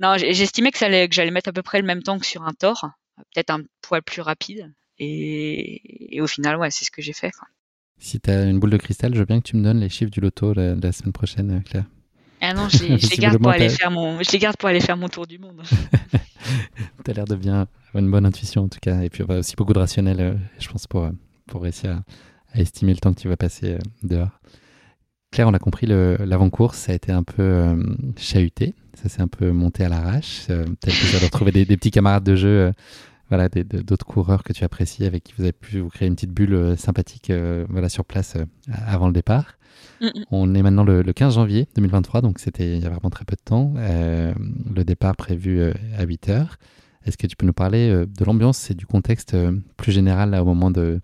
Non, j'estimais que, ça allait, que j'allais mettre à peu près le même temps que sur un Thor, peut-être un poil plus rapide. Et, au final, ouais, c'est ce que j'ai fait. Si tu as une boule de cristal, je veux bien que tu me donnes les chiffres du loto la, la semaine prochaine, euh, Claire. Ah non, je les, garde pour aller faire mon, je les garde pour aller faire mon tour du monde. tu as l'air de bien avoir une bonne intuition en tout cas, et puis aussi beaucoup de rationnel, euh, je pense, pour, euh, pour réussir à, à, estimer le temps que tu vas passer dehors. Claire, on a compris, l'avant-course, ça a été un peu euh, chahuté, ça s'est un peu monté à l'arrache. Euh, peut-être que tu as retrouvé des, petits camarades de jeu, euh, voilà, d'autres coureurs que tu apprécies, avec qui vous avez pu vous créer une petite bulle sympathique voilà, sur place avant le départ. On est maintenant le, 15 janvier 2023, donc c'était il y a vraiment très peu de temps. le départ prévu à 8 heures. Est-ce que tu peux nous parler de l'ambiance et du contexte plus général là, au moment de,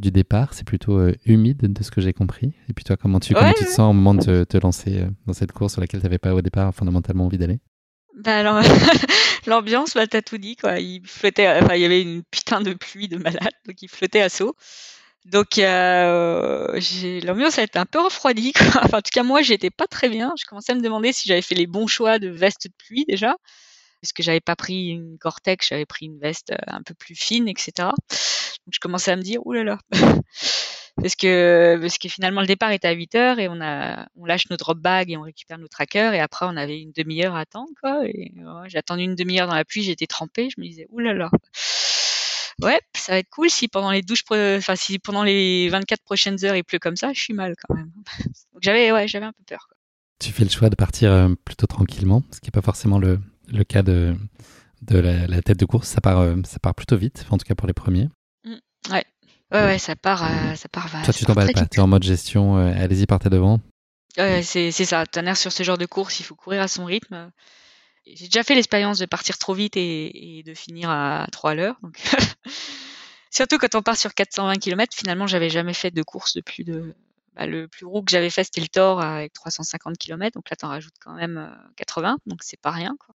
du départ, c'est plutôt euh, humide de ce que j'ai compris. Et puis toi, comment tu, comment tu te sens au moment de te, lancer euh, dans cette course sur laquelle tu n'avais pas au départ fondamentalement envie d'aller? Bah alors, l'ambiance, bah, t'as tout dit, quoi. Il flottait, enfin, il y avait une putain de pluie de malade, donc il flottait à saut. Donc, euh, l'ambiance a été un peu refroidie, quoi. Enfin, en tout cas, moi, j'étais pas très bien. Je commençais à me demander si j'avais fait les bons choix de veste de pluie, déjà. Parce que j'avais pas pris une Gore-Tex, j'avais pris une veste un peu plus fine, etc je commençais à me dire, oulala. parce que parce que finalement le départ était à 8 heures et on a on lâche nos drop bags et on récupère nos trackers et après on avait une demi-heure à attendre quoi. J'ai attendu une demi-heure dans la pluie j'étais trempée je me disais oulala. Ouais ça va être cool si pendant les douches enfin si pendant les 24 prochaines heures il pleut comme ça je suis mal quand même. J'avais ouais j'avais un peu peur quoi. tu fais le choix de partir euh, plutôt tranquillement ce qui n'est pas forcément le, le cas de de la, tête de course. Ça part euh, ça part plutôt vite en tout cas pour les premiers ouais Ouais, ouais, ça part, euh, ça part. Toi, tu t'emballes pas, tu es en mode gestion, euh, allez-y, partez devant. Ouais, c'est ça. Tonnerre sur ce genre de course, il faut courir à son rythme. J'ai déjà fait l'expérience de partir trop vite et, de finir à 3 à l'heure. Donc... Surtout quand on part sur 420 km, finalement, j'avais jamais fait de course de plus de. Bah, le plus gros que j'avais fait, c'était le Thor avec 350 km. Donc là, tu en rajoutes quand même 80. Euh, donc c'est pas rien. Quoi.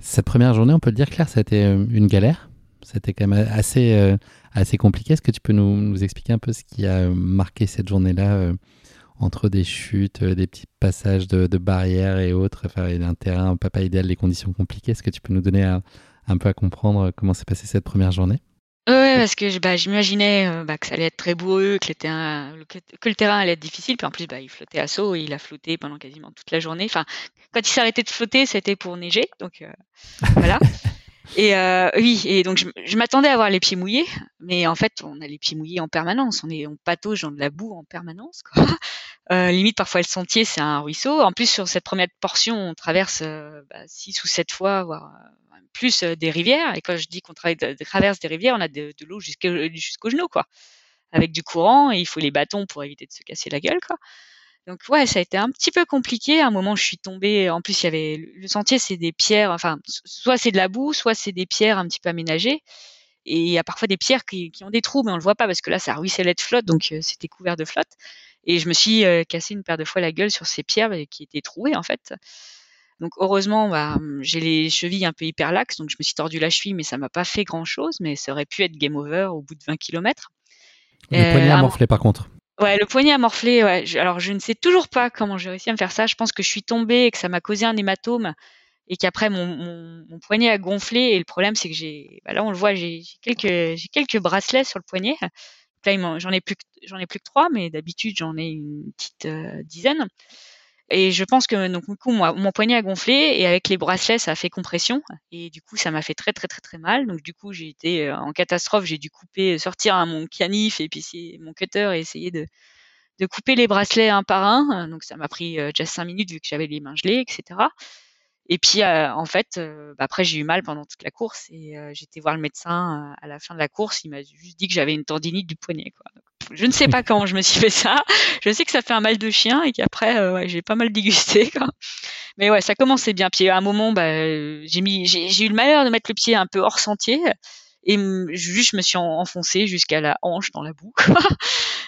Cette première journée, on peut le dire, Claire, ça a été une galère? C'était quand même assez assez compliqué. Est-ce que tu peux nous, nous, expliquer un peu ce qui a marqué cette journée-là euh, entre des chutes, euh, des petits passages de, barrières et autres, enfin, un terrain pas, pas idéal, les conditions compliquées? Est-ce que tu peux nous donner un, un peu à comprendre comment s'est passée cette première journée? Oui, parce que bah, j'imaginais euh, bah, que ça allait être très boueux, que, que, le terrain allait être difficile. Puis en plus, bah, il flottait à saut et il a flotté pendant quasiment toute la journée. Enfin, quand il s'arrêtait de flotter, c'était pour neiger. Donc voilà. Et euh, oui, et donc je, m'attendais à avoir les pieds mouillés, mais en fait, on a les pieds mouillés en permanence. On est, on patauge dans de la boue en permanence. Quoi. Euh, limite, parfois le sentier, c'est un ruisseau. En plus, sur cette première portion, on traverse euh, bah, six ou sept fois, voire euh, plus des rivières. Et quand je dis qu'on traverse des rivières, on a de, l'eau jusqu'au jusqu'au genou, quoi, avec du courant. Et il faut les bâtons pour éviter de se casser la gueule, quoi. Donc ouais, ça a été un petit peu compliqué. À un moment, je suis tombée. En plus, il y avait le sentier, c'est des pierres. Enfin, soit c'est de la boue, soit c'est des pierres un petit peu aménagées. Et il y a parfois des pierres qui, qui, ont des trous, mais on le voit pas parce que là, ça ruisselait de flotte, donc euh, c'était couvert de flotte. Et je me suis euh, cassé une paire de fois la gueule sur ces pierres euh, qui étaient trouées en fait. Donc heureusement, bah, j'ai les chevilles un peu hyperlaxes, donc je me suis tordu la cheville, mais ça m'a pas fait grand chose. Mais ça aurait pu être game over au bout de 20 km. Le poignet a morflé par contre. Ouais, le poignet a morflé. Ouais. alors, je ne sais toujours pas comment j'ai réussi à me faire ça. Je pense que je suis tombée et que ça m'a causé un hématome et qu'après mon, poignet a gonflé. Et le problème, c'est que j'ai, bah là, on le voit, j'ai quelques, quelques bracelets sur le poignet. Là, j'en ai plus, j'en ai plus que trois, mais d'habitude, j'en ai une petite euh, dizaine. Et je pense que donc du coup mon poignet a gonflé et avec les bracelets ça a fait compression et du coup ça m'a fait très très très très mal. Donc du coup j'ai été euh, en catastrophe, j'ai dû couper, sortir à mon canif et puis mon cutter et essayer de, de couper les bracelets un par un. Donc ça m'a pris euh, déjà cinq minutes vu que j'avais les mains gelées, etc. Et puis euh, en fait, bah, après j'ai eu mal pendant toute la course et été voir le médecin à la fin de la course. Il m'a juste dit que j'avais une tendinite du poignet. Quoi. Je ne sais pas comment je me suis fait ça. Je sais que ça fait un mal de chien et qu'après, euh, ouais, j'ai pas mal dégusté. Quoi. Mais ouais, ça commençait bien. Puis à un moment, bah, j'ai mis, j'ai eu le malheur de mettre le pied un peu hors sentier et juste je me suis enfoncé jusqu'à la hanche dans la boue.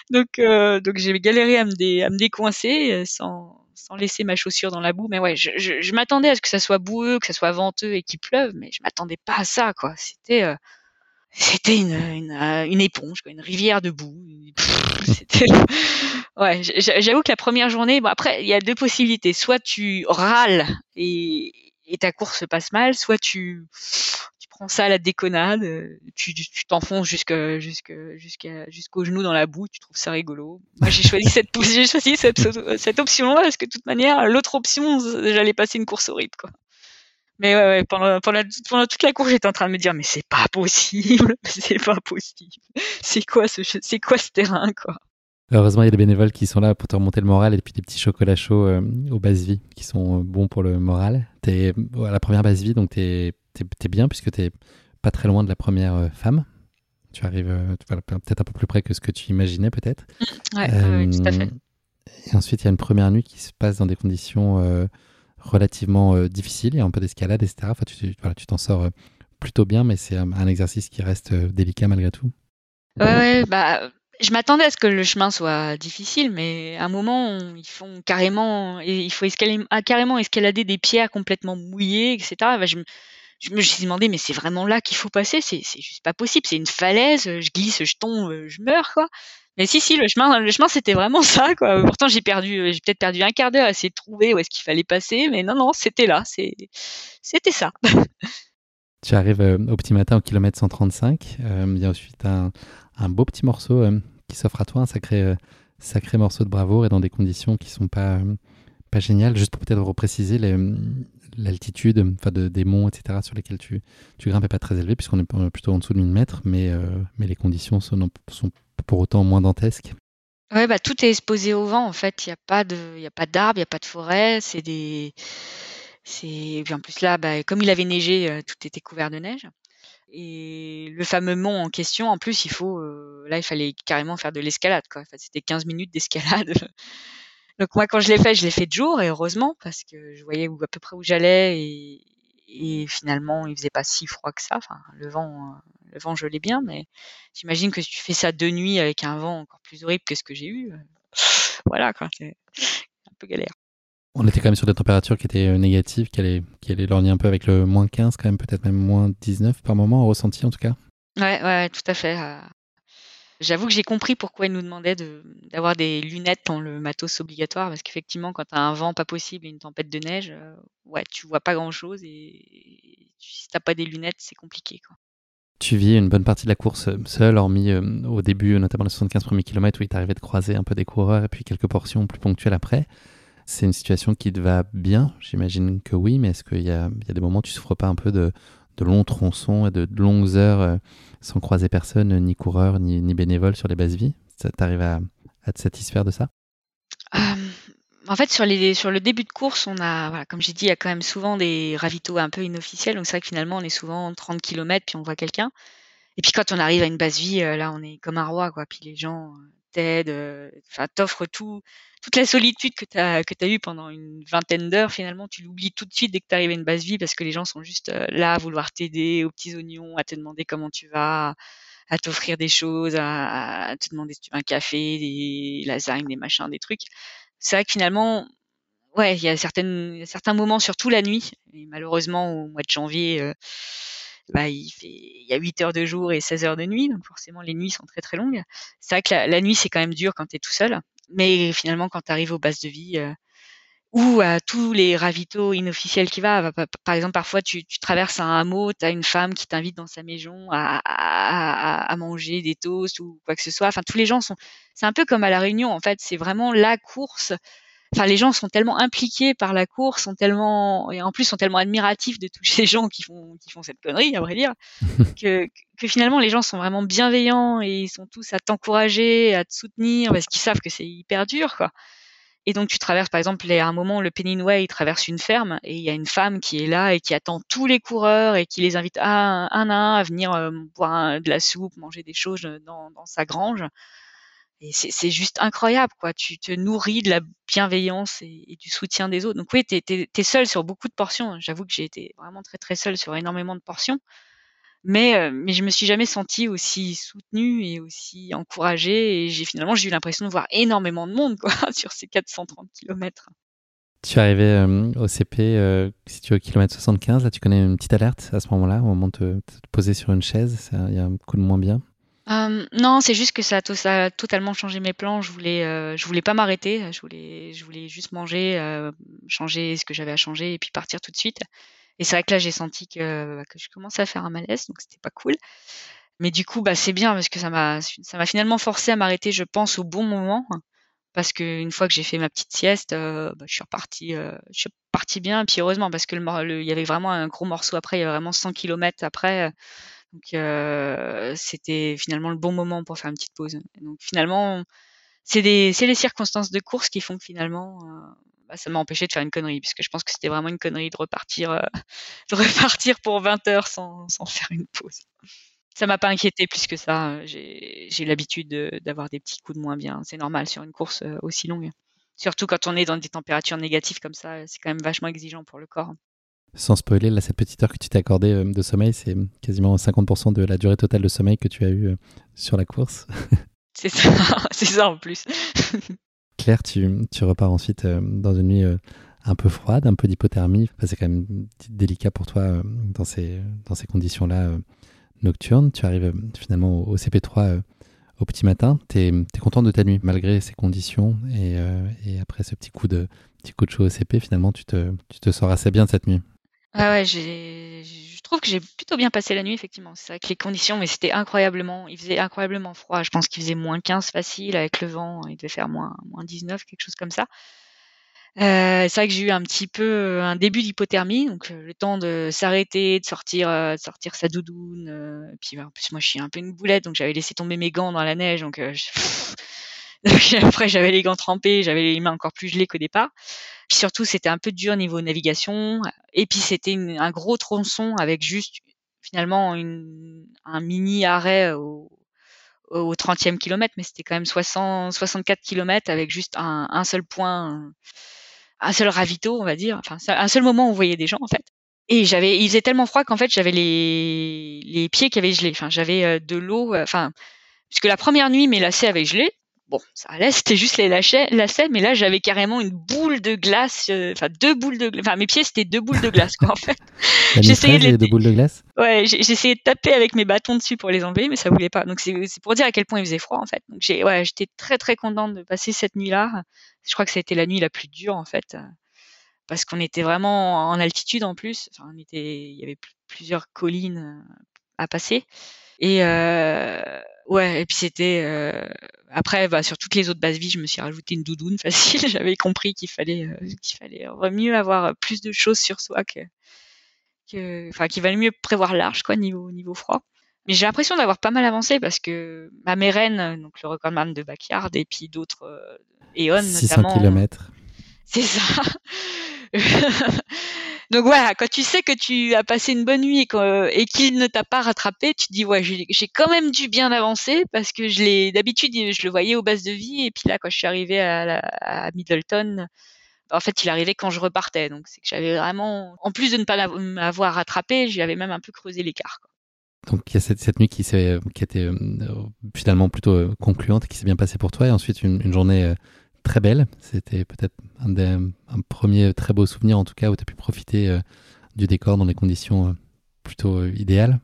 donc, euh, donc j'ai galéré à me, dé, à me décoincer euh, sans, sans laisser ma chaussure dans la boue. Mais ouais, je, je, je m'attendais à ce que ça soit boueux, que ça soit venteux et qu'il pleuve, mais je m'attendais pas à ça, quoi. C'était euh, c'était une, une, euh, une, éponge, une rivière de boue. ouais, j'avoue que la première journée, bon après, il y a deux possibilités. Soit tu râles et, et ta course se passe mal, soit tu, tu prends ça à la déconnade, tu t'enfonces jusqu'à jusqu'à jusqu'au genou dans la boue, tu trouves ça rigolo. Moi, j'ai choisi cette j'ai choisi cette, cette option-là parce que de toute manière, l'autre option, j'allais passer une course horrible, quoi. Mais ouais, ouais pendant, pendant, pendant, toute la course, j'étais en train de me dire, mais c'est pas possible, c'est pas possible. C'est quoi ce, c'est quoi ce terrain, quoi? Heureusement, il y a des bénévoles qui sont là pour te remonter le moral et puis des petits chocolats chauds euh, aux bases vie qui sont euh, bons pour le moral. T'es à la première base vie, donc t'es es, bien puisque t'es pas très loin de la première euh, femme. Tu arrives peut-être un peu plus près que ce que tu imaginais, peut-être. Mmh, ouais, tout à fait. Et ensuite, il y a une première nuit qui se passe dans des conditions relativement euh, difficile, il y a un peu d'escalade, etc. Enfin, tu tu t'en sors euh, plutôt bien, mais c'est un, exercice qui reste euh, délicat malgré tout. Ouais, bah, je m'attendais à ce que le chemin soit difficile, mais à un moment, ils font carrément, il faut ah, carrément escalader des pierres complètement mouillées, etc. Bah, je, je me suis demandé, mais c'est vraiment là qu'il faut passer, c'est juste pas possible, c'est une falaise, je glisse, je tombe, je meurs, quoi. Mais si, si, le chemin, le chemin, c'était vraiment ça, quoi. Pourtant, j'ai perdu, j'ai peut-être perdu un quart d'heure à essayer de trouver où est-ce qu'il fallait passer, mais non, non, c'était là, c'était ça. tu arrives euh, au petit matin au kilomètre 135. Euh, il y a ensuite un, beau petit morceau euh, qui s'offre à toi, un sacré, sacré morceau de bravoure et dans des conditions qui sont pas, pas géniales. Juste pour peut-être repréciser l'altitude enfin de, des monts, etc., sur lesquels tu, tu grimpes n'est pas très élevé, puisqu'on est plutôt en dessous de 1000 mètres, mais, mais les conditions sont, sont pour autant moins dantesques. Ouais, bah, tout est exposé au vent en fait. Il y a pas d'arbres, il y a pas de forêt. C'est des, et puis en plus là, bah, comme il avait neigé, euh, tout était couvert de neige. Et le fameux mont en question, en plus, il faut, euh, là, il fallait carrément faire de l'escalade quoi. Enfin, c'était 15 minutes d'escalade. Donc moi, quand je l'ai fait, je l'ai fait de jour et heureusement parce que je voyais où à peu près où j'allais et, finalement, il faisait pas si froid que ça. Enfin, le vent, le vent, je l'ai bien, mais j'imagine que si tu fais ça de nuit avec un vent encore plus horrible que ce que j'ai eu, euh, voilà, quoi, c'est un peu galère. On était quand même sur des températures qui étaient euh, négatives, qui allaient, qui allaient lorgner un peu avec le moins 15, quand même, peut-être même moins 19 par moment, ressenti en tout cas. Ouais, ouais, tout à fait. Euh. J'avoue que j'ai compris pourquoi ils nous demandaient d'avoir des lunettes dans le matos obligatoire, parce qu'effectivement, quand tu as un vent pas possible et une tempête de neige, ouais, tu vois pas grand-chose et, si t'as pas des lunettes, c'est compliqué. Quoi. Tu vis une bonne partie de la course euh, seul, hormis euh, au début, notamment les 75 premiers kilomètres où il t'arrivait de croiser un peu des coureurs et puis quelques portions plus ponctuelles après. C'est une situation qui te va bien J'imagine que oui, mais est-ce qu'il y, a, des moments où tu souffres pas un peu de, longs tronçons et de, longues heures euh, sans croiser personne, ni coureur, ni, ni bénévole sur les bases vies? Ça t'arrive à, te satisfaire de ça? En fait, sur, les, sur le début de course, on a, voilà, comme j'ai dit, il y a quand même souvent des ravitaux un peu inofficiels. Donc c'est vrai que finalement, on est souvent 30 km, puis on voit quelqu'un. Et puis quand on arrive à une base vie, euh, là, on est comme un roi, quoi. Puis les gens euh, t'aident, euh, enfin, t'offrent tout, toute la solitude que tu as, que as eue pendant une vingtaine d'heures. Finalement, tu l'oublies tout de suite dès que tu arrives à une base vie parce que les gens sont juste là à vouloir t'aider aux petits oignons, à te demander comment tu vas, à t'offrir des choses, à, te demander si tu veux un café, des lasagnes, des machins, des trucs c'est vrai que finalement, ouais, il y a certaines, certains moments, surtout la nuit. Et malheureusement, au mois de janvier, euh, bah, il, fait, il y a 8 heures de jour et 16 heures de nuit, donc forcément les nuits sont très très longues. C'est vrai que la, nuit c'est quand même dur quand tu es tout seul, mais finalement quand tu arrives aux bases de vie, euh, ou à tous les ravitaux inofficiels qui va. Par exemple, parfois tu, tu traverses un hameau, tu as une femme qui t'invite dans sa maison à, à, à, manger des toasts ou quoi que ce soit. Enfin, tous les gens sont. C'est un peu comme à la Réunion en fait. C'est vraiment la course. Enfin, les gens sont tellement impliqués par la course, sont tellement et en plus sont tellement admiratifs de tous ces gens qui font qui font cette connerie, à vrai dire, que, que finalement les gens sont vraiment bienveillants et ils sont tous à t'encourager, à te soutenir parce qu'ils savent que c'est hyper dur, quoi. Et donc tu traverses par exemple à un moment le Pennyway il traverse une ferme et il y a une femme qui est là et qui attend tous les coureurs et qui les invite un, à un à venir euh, boire de la soupe, manger des choses dans, sa grange. Et c'est juste incroyable quoi. Tu te nourris de la bienveillance et, du soutien des autres. Donc oui, tu es, seul sur beaucoup de portions. J'avoue que j'ai été vraiment très très seul sur énormément de portions. Mais, euh, mais je me suis jamais sentie aussi soutenue et aussi encouragée. Et j'ai finalement j'ai eu l'impression de voir énormément de monde quoi, sur ces 430 km. Tu es arrivé euh, au CP, euh, si tu es au kilomètre 75, là tu connais une petite alerte à ce moment-là, au moment de te, poser sur une chaise, il y a un coup de moins bien Non, c'est juste que ça a, ça a, totalement changé mes plans. Je voulais, je voulais pas m'arrêter, je voulais, je voulais juste manger, changer ce que j'avais à changer et puis partir tout de suite. Et c'est vrai que là, j'ai senti que, que je commençais à faire un malaise, donc c'était pas cool. Mais du coup, bah, c'est bien parce que ça m'a, finalement forcé à m'arrêter, je pense, au bon moment. Parce qu'une fois que j'ai fait ma petite sieste, euh, bah, je suis reparti, euh, je suis reparti bien. Et puis heureusement, parce que le, il y avait vraiment un gros morceau après, il y avait vraiment 100 km après. Donc euh, c'était finalement le bon moment pour faire une petite pause. donc finalement, c'est c'est les circonstances de course qui font que finalement, bah, ça m'a empêché de faire une connerie, puisque je pense que c'était vraiment une connerie de repartir, euh, de repartir pour 20 heures sans, sans faire une pause. Ça m'a pas inquiété plus que ça. Euh, j'ai l'habitude d'avoir des petits coups de moins bien. C'est normal sur une course euh, aussi longue. Surtout quand on est dans des températures négatives comme ça, c'est quand même vachement exigeant pour le corps. Sans spoiler, là, cette petite heure que tu t'es accordée de sommeil, c'est quasiment 50% de la durée totale de sommeil que tu as eu sur la course. C'est ça, c'est ça en plus. Claire, tu, repars ensuite euh, dans une nuit euh, un peu froide, un peu d'hypothermie. c'est quand même délicat pour toi euh, dans ces, conditions-là nocturnes. Tu arrives finalement au, CP3 au petit matin. Tu es, content de ta nuit malgré ces conditions. Et, après ce petit coup, de, petit coup de chaud au CP, finalement, tu te, tu te sors assez bien cette nuit. Ah ouais, j'ai trouve que j'ai plutôt bien passé la nuit, effectivement. C'est vrai que les conditions, mais c'était incroyablement, il faisait incroyablement froid. Je pense qu'il faisait moins 15 facile avec le vent. Il devait faire moins, moins 19, quelque chose comme ça. Euh, c'est vrai que j'ai eu un petit peu un début d'hypothermie, donc le temps de s'arrêter, de sortir, de sortir sa doudoune. puis en plus moi je suis un peu une boulette, donc j'avais laissé tomber mes gants dans la neige, donc après j'avais les gants trempés, j'avais les mains encore plus gelées qu'au départ. Puis surtout, c'était un peu dur niveau navigation. Et puis c'était un gros tronçon avec juste finalement une, un mini arrêt au, au 30e kilomètre, mais c'était quand même 60, 64 kilomètres avec juste un, un, seul point, un seul ravito, on va dire. Enfin, un seul moment où on voyait des gens en fait. Et j'avais, il faisait tellement froid qu'en fait j'avais les, les pieds qui avaient gelé. Enfin, j'avais euh, de l'eau. Euh, enfin, puisque la première nuit mes lacets avaient gelé, Bon, ça allait, c'était juste les lacets, lacets, mais là j'avais carrément une boule de glace, euh, enfin deux boules de, enfin mes pieds c'était deux boules de glace quoi en fait. J'essayais de les... deux boules de glace? Ouais, j'essayais de taper avec mes bâtons dessus pour les enlever, mais ça voulait pas. Donc c'est pour dire à quel point il faisait froid en fait. Donc j'ai, ouais, j'étais très très contente de passer cette nuit-là. Je crois que ça a été la nuit la plus dure en fait, parce qu'on était vraiment en altitude en plus. Enfin, on était, il y avait plusieurs collines à passer. Et euh, ouais, et puis c'était euh, après bah, sur toutes les autres bases vie, je me suis rajouté une doudoune facile. J'avais compris qu'il fallait euh, qu'il fallait mieux avoir plus de choses sur soi que que enfin qu'il valait mieux prévoir large quoi niveau niveau froid. Mais j'ai l'impression d'avoir pas mal avancé parce que ma mérène, donc le recordman de backyard et puis d'autres euh, Eon 600 notamment. km. C'est ça. Donc voilà, quand tu sais que tu as passé une bonne nuit et, qu'il ne t'a pas rattrapé, tu te dis ouais, j'ai quand même dû bien avancer parce que je l'ai d'habitude je le voyais aux bases de vie et puis là quand je suis arrivée à, Middleton, en fait il arrivait quand je repartais. Donc c'est que j'avais vraiment, en plus de ne pas m'avoir rattrapé, j'avais même un peu creusé l'écart. Donc il y a cette, nuit qui, qui était euh, finalement plutôt euh, concluante et qui s'est bien passée pour toi et ensuite une, journée euh, très belle. C'était peut-être un, premier très beau souvenir, en tout cas, où tu as pu profiter euh, du décor dans des conditions euh, plutôt euh, idéales.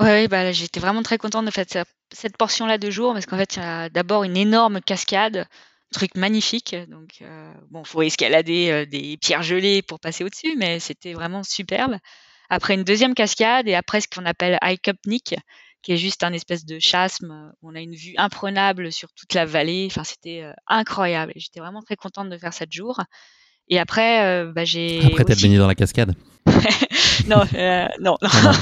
Oui, bah, j'étais vraiment très contente de faire cette portion-là de jour, parce qu'en fait, il y a d'abord une énorme cascade, un truc magnifique. Donc, bon, faut escalader des pierres gelées pour passer au-dessus, mais c'était vraiment superbe. Après une deuxième cascade et après ce qu'on appelle High Cup Nick, qui est juste un espèce de chasme. Où on a une vue imprenable sur toute la vallée. Enfin, c'était euh, incroyable. J'étais vraiment très contente de faire sept jours. Et après, euh, bah, j'ai. Après, t'as baigné dans la cascade. non, euh, non. Ah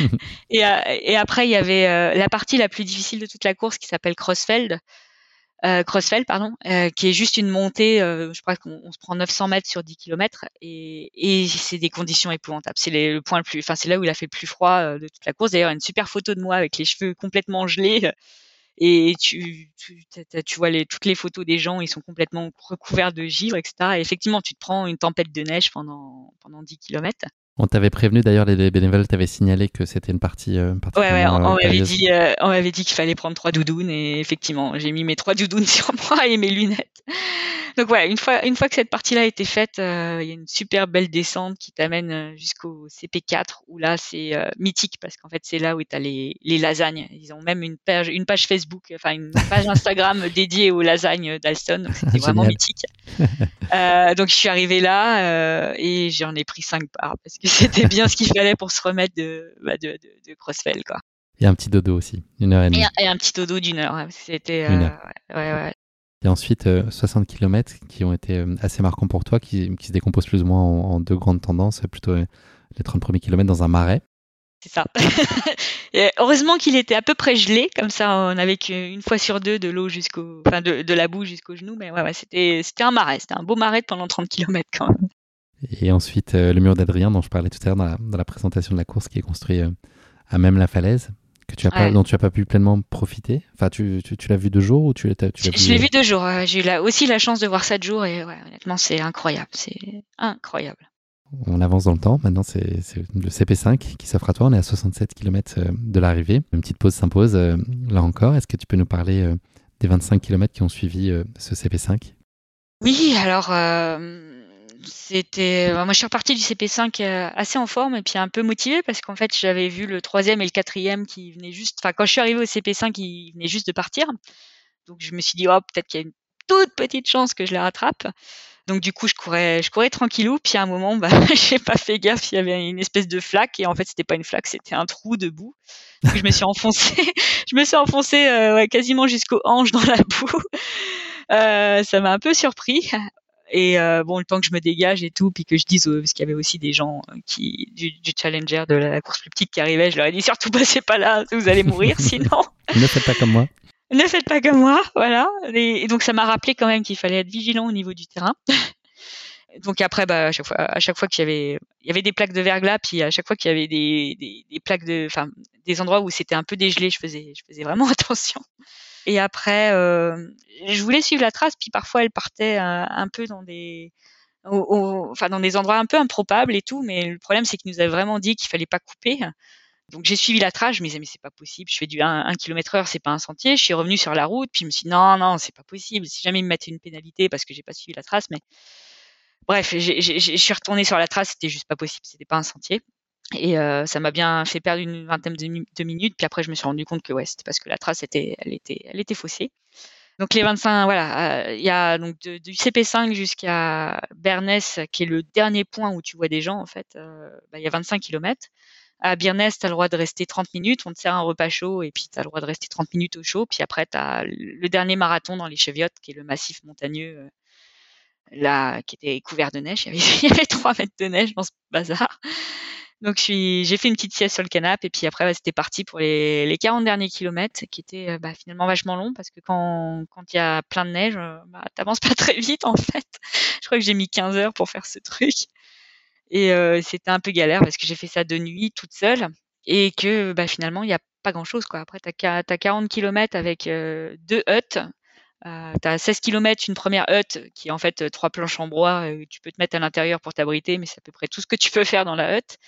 et, et, après, il y avait la partie la plus difficile de toute la course qui s'appelle Crossfeld, euh, Crossfell, pardon, euh, qui est juste une montée, euh, je crois qu'on se prend 900 mètres sur 10 km et, et c'est des conditions épouvantables. C'est le point le plus, enfin c'est là où il a fait le plus froid euh, de toute la course. D'ailleurs, une super photo de moi avec les cheveux complètement gelés et tu, tu, tu vois les, toutes les photos des gens, ils sont complètement recouverts de givre, etc. Et effectivement, tu te prends une tempête de neige pendant pendant 10 km. On t'avait prévenu d'ailleurs, les bénévoles t'avaient signalé que c'était une partie. Euh, ouais, ouais, on, m'avait dit, euh, on m'avait dit qu'il fallait prendre trois doudounes et effectivement, j'ai mis mes trois doudounes sur moi et mes lunettes. Donc voilà, une fois, une fois que cette partie-là a été faite, euh, il y a une super belle descente qui t'amène euh, jusqu'au CP4 où là c'est euh, mythique parce qu'en fait c'est là où tu as les, les lasagnes. Ils ont même une page, une page Facebook, enfin une page Instagram dédiée aux lasagnes d'Alston. Donc c'était vraiment mythique. donc je suis arrivée là et j'en ai pris cinq parts parce que c'était bien ce qu'il fallait pour se remettre de, bah, de, de, de Crossfell quoi. Et un petit dodo aussi, une heure et demie. Et un, petit dodo d'une heure. C'était ouais, ouais, et ensuite, 60 euh, km qui ont été euh, assez marquants pour toi, qui, qui se décomposent plus ou moins en, deux grandes tendances, plutôt euh, les 30 premiers kilomètres dans un marais. C'est ça. et heureusement qu'il était à peu près gelé, comme ça on avait qu'une fois sur deux de l'eau jusqu'au, enfin de, de, la boue jusqu'au genou, mais ouais, ouais c'était, c'était un marais, c'était un beau marais pendant 30 km quand même. Et ensuite le mur d'Adrien dont je parlais tout à l'heure dans la, dans la, présentation de la course qui est construit à même la falaise que tu as pas, dont tu as pas pu pleinement profiter. Enfin, tu, tu, tu l'as vu deux jours ou tu l'as Je, je l'ai vu deux jours. J'ai eu aussi la chance de voir ça deux jours et ouais, honnêtement, c'est incroyable. C'est incroyable. On avance dans le temps. Maintenant, c'est le CP5 qui s'offre à toi. On est à 67 km euh, de l'arrivée. Une petite pause s'impose euh, là encore. Est-ce que tu peux nous parler euh, des 25 km qui ont suivi ce CP5 Oui, alors c'était moi je suis repartie du CP5 euh, assez en forme et puis un peu motivée parce qu'en fait j'avais vu le troisième et le quatrième qui venaient juste enfin quand je suis arrivée au CP5 ils venaient juste de partir donc je me suis dit oh peut-être qu'il y a une toute petite chance que je les rattrape Donc du coup, je courais, je courais tranquillou. Puis à un moment, bah, j'ai pas fait gaffe. Il y avait une espèce de flaque et en fait, c'était pas une flaque, c'était un trou de boue. je me suis enfoncée, je me suis enfoncée euh, quasiment jusqu'aux hanches dans la boue. Euh, ça m'a un peu surpris. Et euh, bon, le temps que je me dégage et tout, puis que je dise, parce qu'il y avait aussi des gens qui du, challenger de la course plus petite qui arrivaient, je leur ai dit surtout passez pas là, vous allez mourir sinon. ne faites pas comme moi. Ne faites pas comme moi, voilà. Et, donc ça m'a rappelé quand même qu'il fallait être vigilant au niveau du terrain. donc après, bah, à chaque fois, à chaque fois qu'il y avait, il y avait des plaques de verglas, puis à chaque fois qu'il y avait des, des, plaques de, enfin, des endroits où c'était un peu dégelé, je faisais, je faisais vraiment attention. Et après, euh, je voulais suivre la trace, puis parfois elle partait un, un peu dans des, enfin dans des endroits un peu improbables et tout. Mais le problème, c'est qu'il nous avait vraiment dit qu'il fallait pas couper. Donc j'ai suivi la trace, je me disais mais c'est pas possible, je fais du 1, km heure, c'est pas un sentier. Je suis revenu sur la route, puis je me suis dit non non c'est pas possible. Si jamais ils me mettaient une pénalité parce que j'ai pas suivi la trace, mais bref, je suis retourné sur la trace, c'était juste pas possible, c'était pas un sentier. Et euh, ça m'a bien fait perdre une vingtaine de, minutes. Puis après, je me suis rendu compte que ouais, c'était parce que la trace était, elle était, elle était faussée. Donc les 25, voilà, euh, il y a donc du CP5 jusqu'à Bernès, qui est le dernier point où tu vois des gens en fait. Euh, bah, il y a 25 km. À Bernès, tu as le droit de rester 30 minutes, on te sert un repas chaud et puis tu as le droit de rester 30 minutes au chaud. Puis après, tu as le dernier marathon dans les Cheviottes, qui est le massif montagneux, là, qui était couvert de neige. Il y avait, il y avait 3 mètres de neige dans ce bazar. Donc j'ai fait une petite sieste sur le canapé et puis après bah, c'était parti pour les, les 40 derniers kilomètres qui étaient euh, bah, finalement vachement longs parce que quand quand il y a plein de neige, euh, bah, t'avances pas très vite en fait. Je crois que j'ai mis 15 heures pour faire ce truc et euh, c'était un peu galère parce que j'ai fait ça de nuit toute seule et que bah, finalement il n'y a pas grand chose quoi. Après t'as as 40 kilomètres avec deux huttes. Euh, tu as 16 km une première hutte qui est en fait trois planches en bois. tu peux te mettre à l'intérieur pour t'abriter, mais c'est à peu près tout ce que tu peux faire dans la hutte.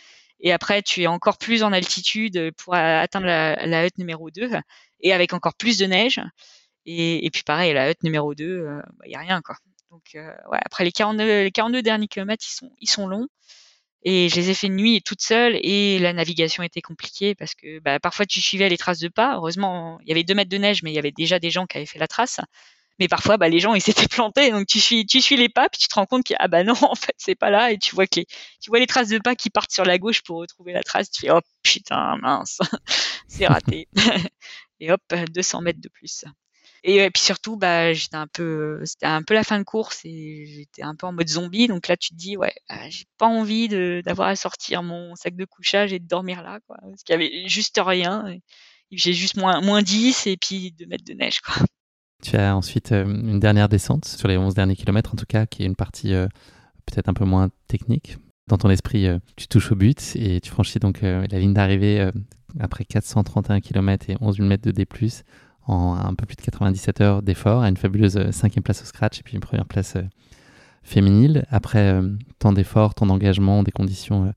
Et après, tu es encore plus en altitude pour atteindre la, la hutte numéro 2 et avec encore plus de neige. Et, puis pareil, la hutte numéro 2, il euh, bah, y a rien quoi. Donc euh, ouais, après les 42, les 42 derniers kilomètres, ils sont, ils sont longs. Et je les ai fait de nuit toute seule et la navigation était compliquée parce que bah, parfois tu suivais les traces de pas. Heureusement, il y avait deux mètres de neige, mais il y avait déjà des gens qui avaient fait la trace. Mais parfois, bah, les gens, ils s'étaient plantés. Donc, tu suis, tu suis les pas, puis tu te rends compte que, ah bah non, en fait, c'est pas là. Et tu vois que les, tu vois les traces de pas qui partent sur la gauche pour retrouver la trace. Tu fais, oh putain, mince, c'est raté. et hop, 200 mètres de plus. Et, puis surtout, bah, c'était un peu la fin de course et j'étais un peu en mode zombie. Donc là, tu te dis, ouais, bah, j'ai pas envie d'avoir à sortir mon sac de couchage et de dormir là. Parce qu'il y avait juste rien. J'ai juste moins, moins 10 et puis 2 mètres de neige. Tu as ensuite euh, une dernière descente, sur les 11 derniers kilomètres en tout cas, qui est une partie euh, peut-être un peu moins technique. Dans ton esprit, euh, tu touches au but et tu franchis donc la ligne d'arrivée après 431 km et 11 000 mètres de D+, en un peu plus de 97 heures d'effort, à une fabuleuse cinquième place au scratch et puis une première place féminine. Après tant d'efforts, tant d'engagement, des conditions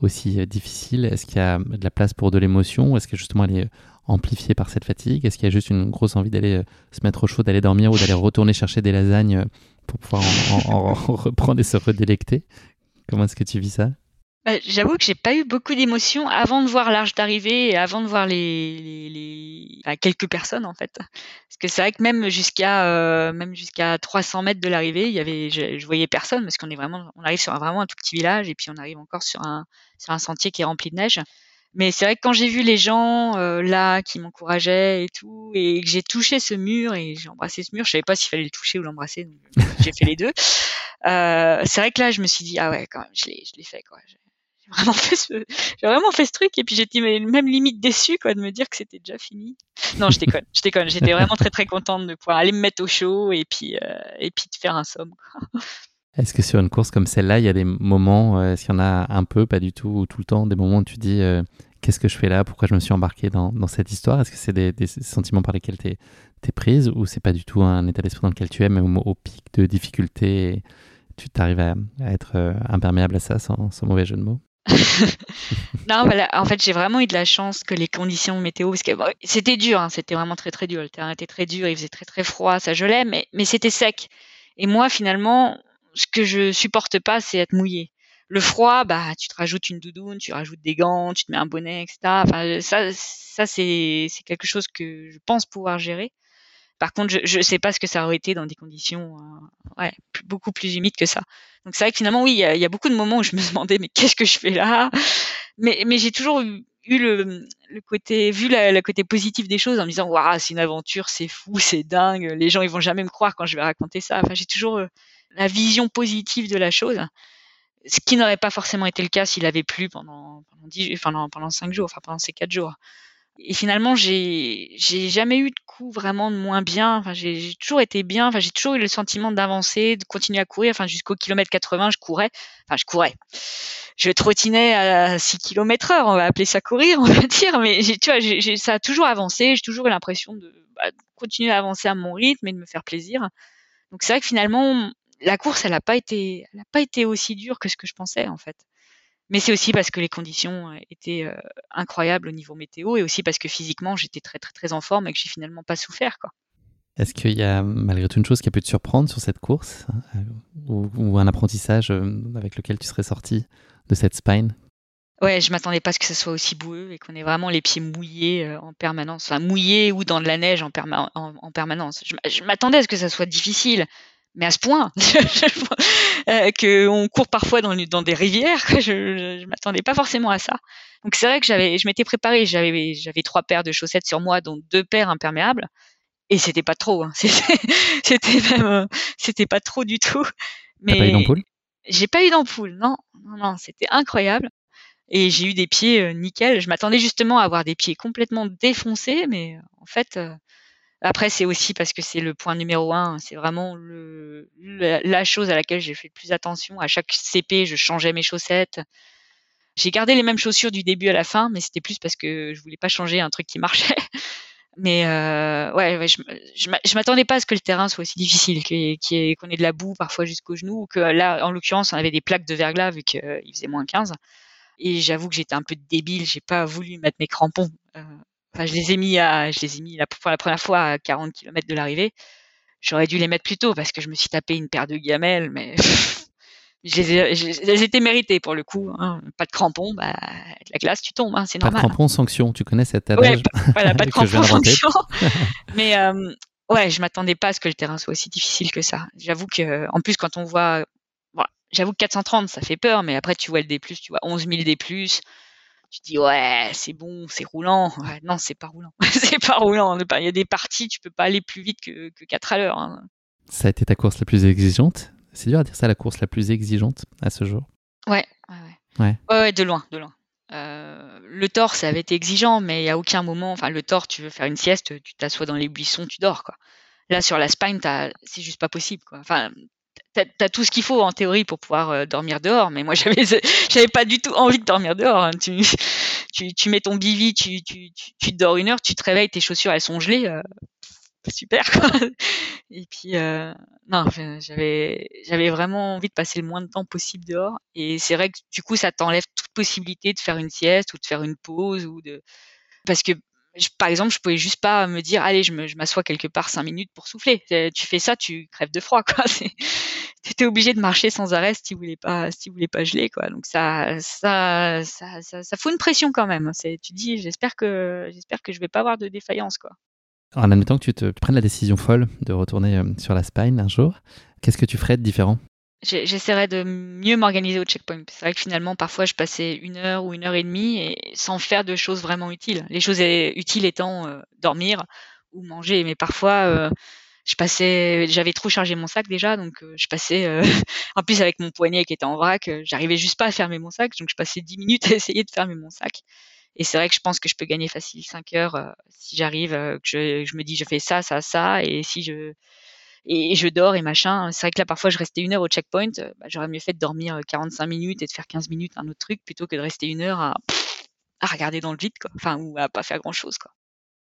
aussi difficiles, est-ce qu'il y a de la place pour de l'émotion est-ce que justement elle est amplifié par cette fatigue? Est-ce qu'il y a juste une grosse envie d'aller euh, se mettre au chaud, d'aller dormir ou d'aller retourner chercher des lasagnes euh, pour pouvoir en, reprendre et se redélecter? Comment est-ce que tu vis ça? Bah, J'avoue que j'ai pas eu beaucoup d'émotions avant de voir l'arche d'arrivée et avant de voir les, les, quelques personnes en fait. Parce que c'est vrai que même jusqu'à euh, même jusqu'à 300 mètres de l'arrivée, il y avait je, je, voyais personne parce qu'on est vraiment on arrive sur un, vraiment un tout petit village et puis on arrive encore sur un sur un sentier qui est rempli de neige. Mais c'est vrai que quand j'ai vu les gens euh, là qui m'encourageaient et tout, et que j'ai touché ce mur et j'ai embrassé ce mur, je savais pas s'il fallait le toucher ou l'embrasser, donc euh, j'ai fait les deux. Euh, c'est vrai que là, je me suis dit ah ouais, quand même, je l'ai, je l'ai fait quoi. J'ai vraiment fait ce, truc et puis j'étais même limite déçue quoi de me dire que c'était déjà fini. Non, je déconne, je déconne. J'étais vraiment très très contente de pouvoir aller me mettre au chaud et puis euh, et puis de faire un somme. Est-ce que sur une course comme celle-là, il y a des moments, euh, est-ce qu'il y en a un peu, pas du tout, ou tout le temps, des moments où tu dis euh, qu'est-ce que je fais là, pourquoi je me suis embarqué dans, cette histoire? Est-ce que c'est des, sentiments par lesquels tu es, prise, ou c'est pas du tout un état d'esprit dans lequel tu es, mais au, pic de difficulté, tu t'arrives à, être euh, imperméable à ça sans mauvais jeu de mots? non. En fait, j'ai vraiment eu de la chance que les conditions météo, parce que c'était dur, hein, c'était vraiment très très dur. Le terrain était très dur, il faisait très très froid, ça gelait, mais, mais c'était sec. Et moi, finalement, ce que je supporte pas, c'est être mouillé. Le froid, bah, tu te rajoutes une doudoune, tu rajoutes des gants, tu te mets un bonnet, etc. Enfin, ça, ça c'est quelque chose que je pense pouvoir gérer. Par contre, je ne sais pas ce que ça aurait été dans des conditions ouais, beaucoup plus humides que ça. Donc c'est vrai que finalement, oui, il y, a beaucoup de moments où je me demandais, mais qu'est-ce que je fais là? Mais, j'ai toujours eu, le, côté, vu le côté positif des choses en me disant, waouh, c'est une aventure, c'est fou, c'est dingue, les gens ils vont jamais me croire quand je vais raconter ça. Enfin, j'ai toujours la vision positive de la chose ce qui n'aurait pas forcément été le cas s'il avait plu pendant pendant, 10, pendant pendant cinq jours, enfin pendant ces quatre jours. Et finalement, j'ai jamais eu de coup vraiment de moins bien. Enfin, j'ai toujours été bien. Enfin, j'ai toujours eu le sentiment d'avancer, de continuer à courir. Enfin, jusqu'au kilomètre 80, je courais. Enfin, je courais. Je trottinais à 6 km heure. On va appeler ça courir, on va dire. Mais tu vois, j'ai ça a toujours avancé. J'ai toujours eu l'impression de, bah, de continuer à avancer à mon rythme et de me faire plaisir. Donc c'est vrai que finalement, la course, elle n'a pas été, elle a pas été aussi dure que ce que je pensais en fait. Mais c'est aussi parce que les conditions euh, étaient euh, incroyables au niveau météo et aussi parce que physiquement j'étais très très très en forme et que j'ai finalement pas souffert quoi. Est-ce qu'il y a malgré tout une chose qui a pu te surprendre sur cette course euh, ou, un apprentissage avec lequel tu serais sorti de cette spine? Ouais, je m'attendais pas à ce que ce soit aussi boueux et qu'on ait vraiment les pieds mouillés en permanence, enfin mouillés ou dans de la neige en, en permanence. Je m'attendais à ce que ça soit difficile, mais à ce point euh, qu'on court parfois dans, dans des rivières. Je, je, m'attendais pas forcément à ça. Donc c'est vrai que j'avais, je m'étais préparé. J'avais, j'avais trois paires de chaussettes sur moi, dont deux paires imperméables, et c'était pas trop. Hein. C'était, même, euh, c'était pas trop du tout. Mais pas eu d'ampoule? J'ai pas eu d'ampoule. Non, non, non. C'était incroyable. Et j'ai eu des pieds euh, nickel. Je m'attendais justement à avoir des pieds complètement défoncés, mais en fait, après, c'est aussi parce que c'est le point numéro un. C'est vraiment le, la chose à laquelle j'ai fait le plus attention. À chaque CP, je changeais mes chaussettes. J'ai gardé les mêmes chaussures du début à la fin, mais c'était plus parce que je voulais pas changer un truc qui marchait. Mais euh, ouais, ouais, je, je, m'attendais pas à ce que le terrain soit aussi difficile, qu'on ait, de la boue parfois jusqu'aux genoux, ou que là, en l'occurrence, on avait des plaques de verglas vu qu'il faisait moins 15. Et j'avoue que j'étais un peu débile, j'ai pas voulu mettre mes crampons. Euh, Enfin, je les ai mis à, je les ai mis pour la première fois à 40 km de l'arrivée. J'aurais dû les mettre plus tôt parce que je me suis tapé une paire de gamelles, mais je les ai, elles étaient méritées pour le coup. Hein. Pas de crampons, bah, avec la glace, tu tombes, hein, c'est normal. Pas de crampons, sanction. Tu connais cette adage ouais, Voilà, pas de crampons, sanction. mais euh, ouais, je m'attendais pas à ce que le terrain soit aussi difficile que ça. J'avoue que, en plus, quand on voit, j'avoue que 430, ça fait peur, mais après tu vois le D+, tu vois 11 000 D+, tu dis ouais c'est bon c'est roulant. Non c'est pas roulant. C'est pas roulant. Il y a des parties tu peux pas aller plus vite que, que 4 à l'heure hein. ça a été ta course la plus exigeante? C'est dur à dire ça la course la plus exigeante à ce jour. Ouais ouais ouais, ouais, de loin de loin. Euh, le tort ça avait été exigeant mais à aucun moment enfin le tort tu veux faire une sieste tu t'assois dans les buissons tu dors quoi. Là sur la spine c'est juste pas possible quoi. Enfin t'as as tout ce qu'il faut en théorie pour pouvoir euh, dormir dehors, mais moi j'avais j'avais pas du tout envie de dormir dehors. Hein. Tu, tu, tu, mets ton bivy, tu, tu, tu, dors une heure, tu te réveilles, tes chaussures elles sont gelées, euh, super quoi. Et puis euh, non, j'avais j'avais vraiment envie de passer le moins de temps possible dehors. Et c'est vrai que du coup ça t'enlève toute possibilité de faire une sieste ou de faire une pause ou de parce que par exemple, je pouvais juste pas me dire, allez, je m'assois quelque part cinq minutes pour souffler. Tu fais ça, tu crèves de froid, quoi. Tu étais obligé de marcher sans arrêt si tu voulais pas, si tu voulais pas geler, quoi. Donc ça, ça, ça, ça, fout une pression quand même. C'est, tu dis, j'espère que, j'espère que je vais pas avoir de défaillance, quoi. En admettant que tu, te, prennes la décision folle de retourner euh, sur la spine un jour, qu'est-ce que tu ferais de différent? J'essaierais de mieux m'organiser au checkpoint. C'est vrai que finalement, parfois, je passais une heure ou une heure et demie sans faire de choses vraiment utiles. Les choses utiles étant euh, dormir ou manger. Mais parfois, euh, je passais, j'avais trop chargé mon sac déjà, donc euh, je passais. en plus, avec mon poignet qui était en vrac, j'arrivais juste pas à fermer mon sac, donc je passais dix minutes à essayer de fermer mon sac. Et c'est vrai que je pense que je peux gagner facile 5 heures si j'arrive, que je, je, me dis je fais ça, ça, ça, et si je et, je dors et machin. C'est vrai que là, parfois, je restais une heure au checkpoint. Euh, bah, j'aurais mieux fait de dormir 45 euh, minutes et de faire 15 minutes un autre truc plutôt que de rester une heure à, à regarder dans le vide, quoi. Enfin, ou à pas faire grand chose, quoi.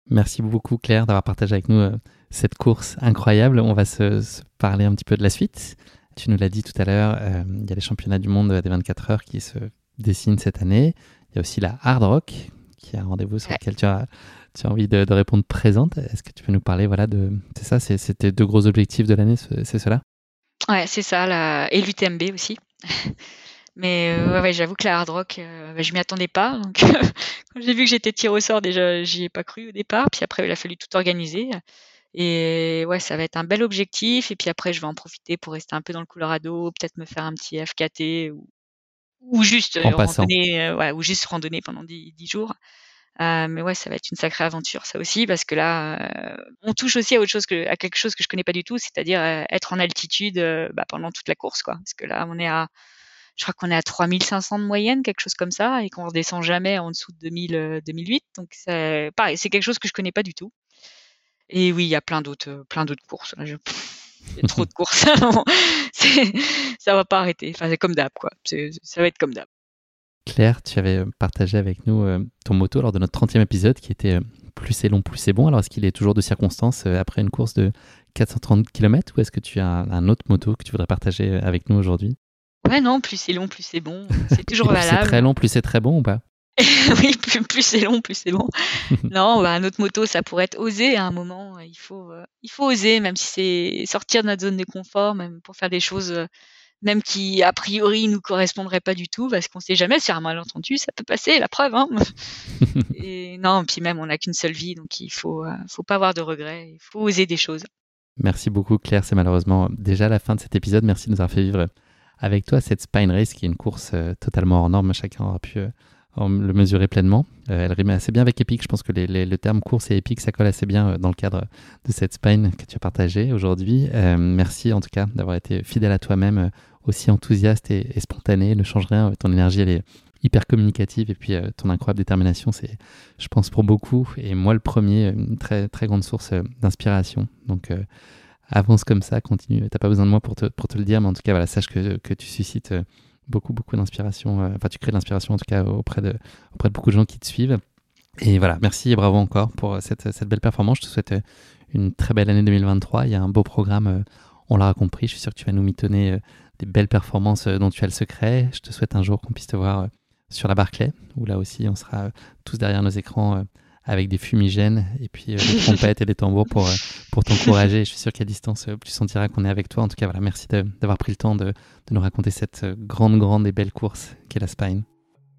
Merci beaucoup, Claire, d'avoir partagé avec nous euh, cette course incroyable. On va se, parler un petit peu de la suite. Tu nous l'as dit tout à l'heure, il y a les championnats du monde des 24 heures qui se dessinent cette année. Il y a aussi la Hard Rock, qui a un rendez-vous sur lequel tu as tu as envie de, répondre présente. Est-ce que tu peux nous parler voilà, de. C'est ça, c'était deux gros objectifs de l'année, c'est cela? Ouais, c'est ça, la... et l'UTMB aussi. Mais euh, ouais, j'avoue que la hard rock, euh, bah, je m'y attendais pas. Donc, quand j'ai vu que j'étais tiré au sort, déjà, j'y ai pas cru au départ. Puis après, il a fallu tout organiser. Et ouais, ça va être un bel objectif. Et puis après, je vais en profiter pour rester un peu dans le Colorado, peut-être me faire un petit FKT ou, ou juste randonner, ouais, ou juste randonner pendant 10, jours. Euh, mais ouais, ça va être une sacrée aventure, ça aussi, parce que là, euh, on touche aussi à autre chose que à quelque chose que je connais pas du tout, c'est-à-dire euh, être en altitude bah, pendant toute la course, quoi. Parce que là, on est à, je crois qu'on est à 3500 de moyenne, quelque chose comme ça, et qu'on redescend jamais en dessous de 2000, 2008. Donc, c'est pareil, c'est quelque chose que je connais pas du tout. Et oui, il y a plein d'autres, plein d'autres courses. il y a trop de courses. ça va pas arrêter. Enfin, c'est comme d'hab, quoi. ça va être comme d'hab. Claire, tu avais partagé avec nous euh, ton moto lors de notre 30e épisode qui était euh, plus c'est long, plus c'est bon. Alors, est-ce qu'il est toujours de circonstance euh, après une course de 430 km ou est-ce que tu as un autre moto que tu voudrais partager avec nous aujourd'hui? Ouais, non, plus c'est long, plus c'est bon. C'est toujours valable. c'est très long, plus c'est très bon ou pas? Oui, plus, c'est long, plus c'est bon. non, bah, un autre moto, ça pourrait être osé à un moment. Il faut, il faut oser, même si c'est sortir de notre zone de confort, même pour faire des choses même qui a priori nous correspondrait pas du tout, parce qu'on sait jamais si un malentendu, ça peut passer, la preuve. Hein et non, puis même on n'a qu'une seule vie, donc il faut, euh, faut pas avoir de regrets, il faut oser des choses. Merci beaucoup Claire, c'est malheureusement déjà la fin de cet épisode. Merci de nous avoir fait vivre avec toi cette Spine Race qui est une course euh, totalement hors norme, chacun aura pu euh, le mesurer pleinement. elle rime assez bien avec Epic, je pense que le terme course et Epic, ça colle assez bien dans le cadre de cette Spine que tu as partagée aujourd'hui. merci en tout cas d'avoir été fidèle à toi-même aussi enthousiaste et, spontané, ne change rien. Ton énergie, elle est hyper communicative et puis euh, ton incroyable détermination, c'est, je pense, pour beaucoup, et moi le premier, une très, grande source euh, d'inspiration. Donc, euh, avance comme ça, continue. T'as pas besoin de moi pour te, pour te le dire, mais en tout cas, voilà, sache que tu suscites beaucoup, beaucoup d'inspiration. Enfin, tu crées de l'inspiration, en tout cas, auprès de, auprès de beaucoup de gens qui te suivent. Et voilà, merci et bravo encore pour cette, cette belle performance. Je te souhaite une très belle année 2023. Il y a un beau programme, on l'aura compris. Je suis sûr que tu vas nous mitonner des belles performances euh, dont tu as le secret. Je te souhaite un jour qu'on puisse te voir euh, sur la Barclay, où là aussi on sera euh, tous derrière nos écrans avec des fumigènes et puis des trompettes et des tambours pour, pour t'encourager. Je suis sûr qu'à distance, tu sentiras qu'on est avec toi. En tout cas, voilà, merci d'avoir pris le temps de, de, nous raconter cette grande, grande et belle course qu'est la Spine.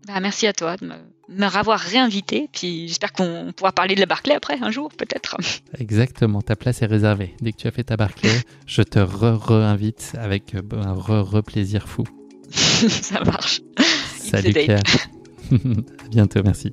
Bah, merci à toi de me, me avoir réinvité. Puis j'espère qu'on pourra parler de la Barclay après, un jour, peut-être. Exactement, ta place est réservée. Dès que tu as fait ta Barclay, je te re-re-invite avec euh, un re-re-plaisir fou. Ça marche. Salut Claire. à bientôt, merci.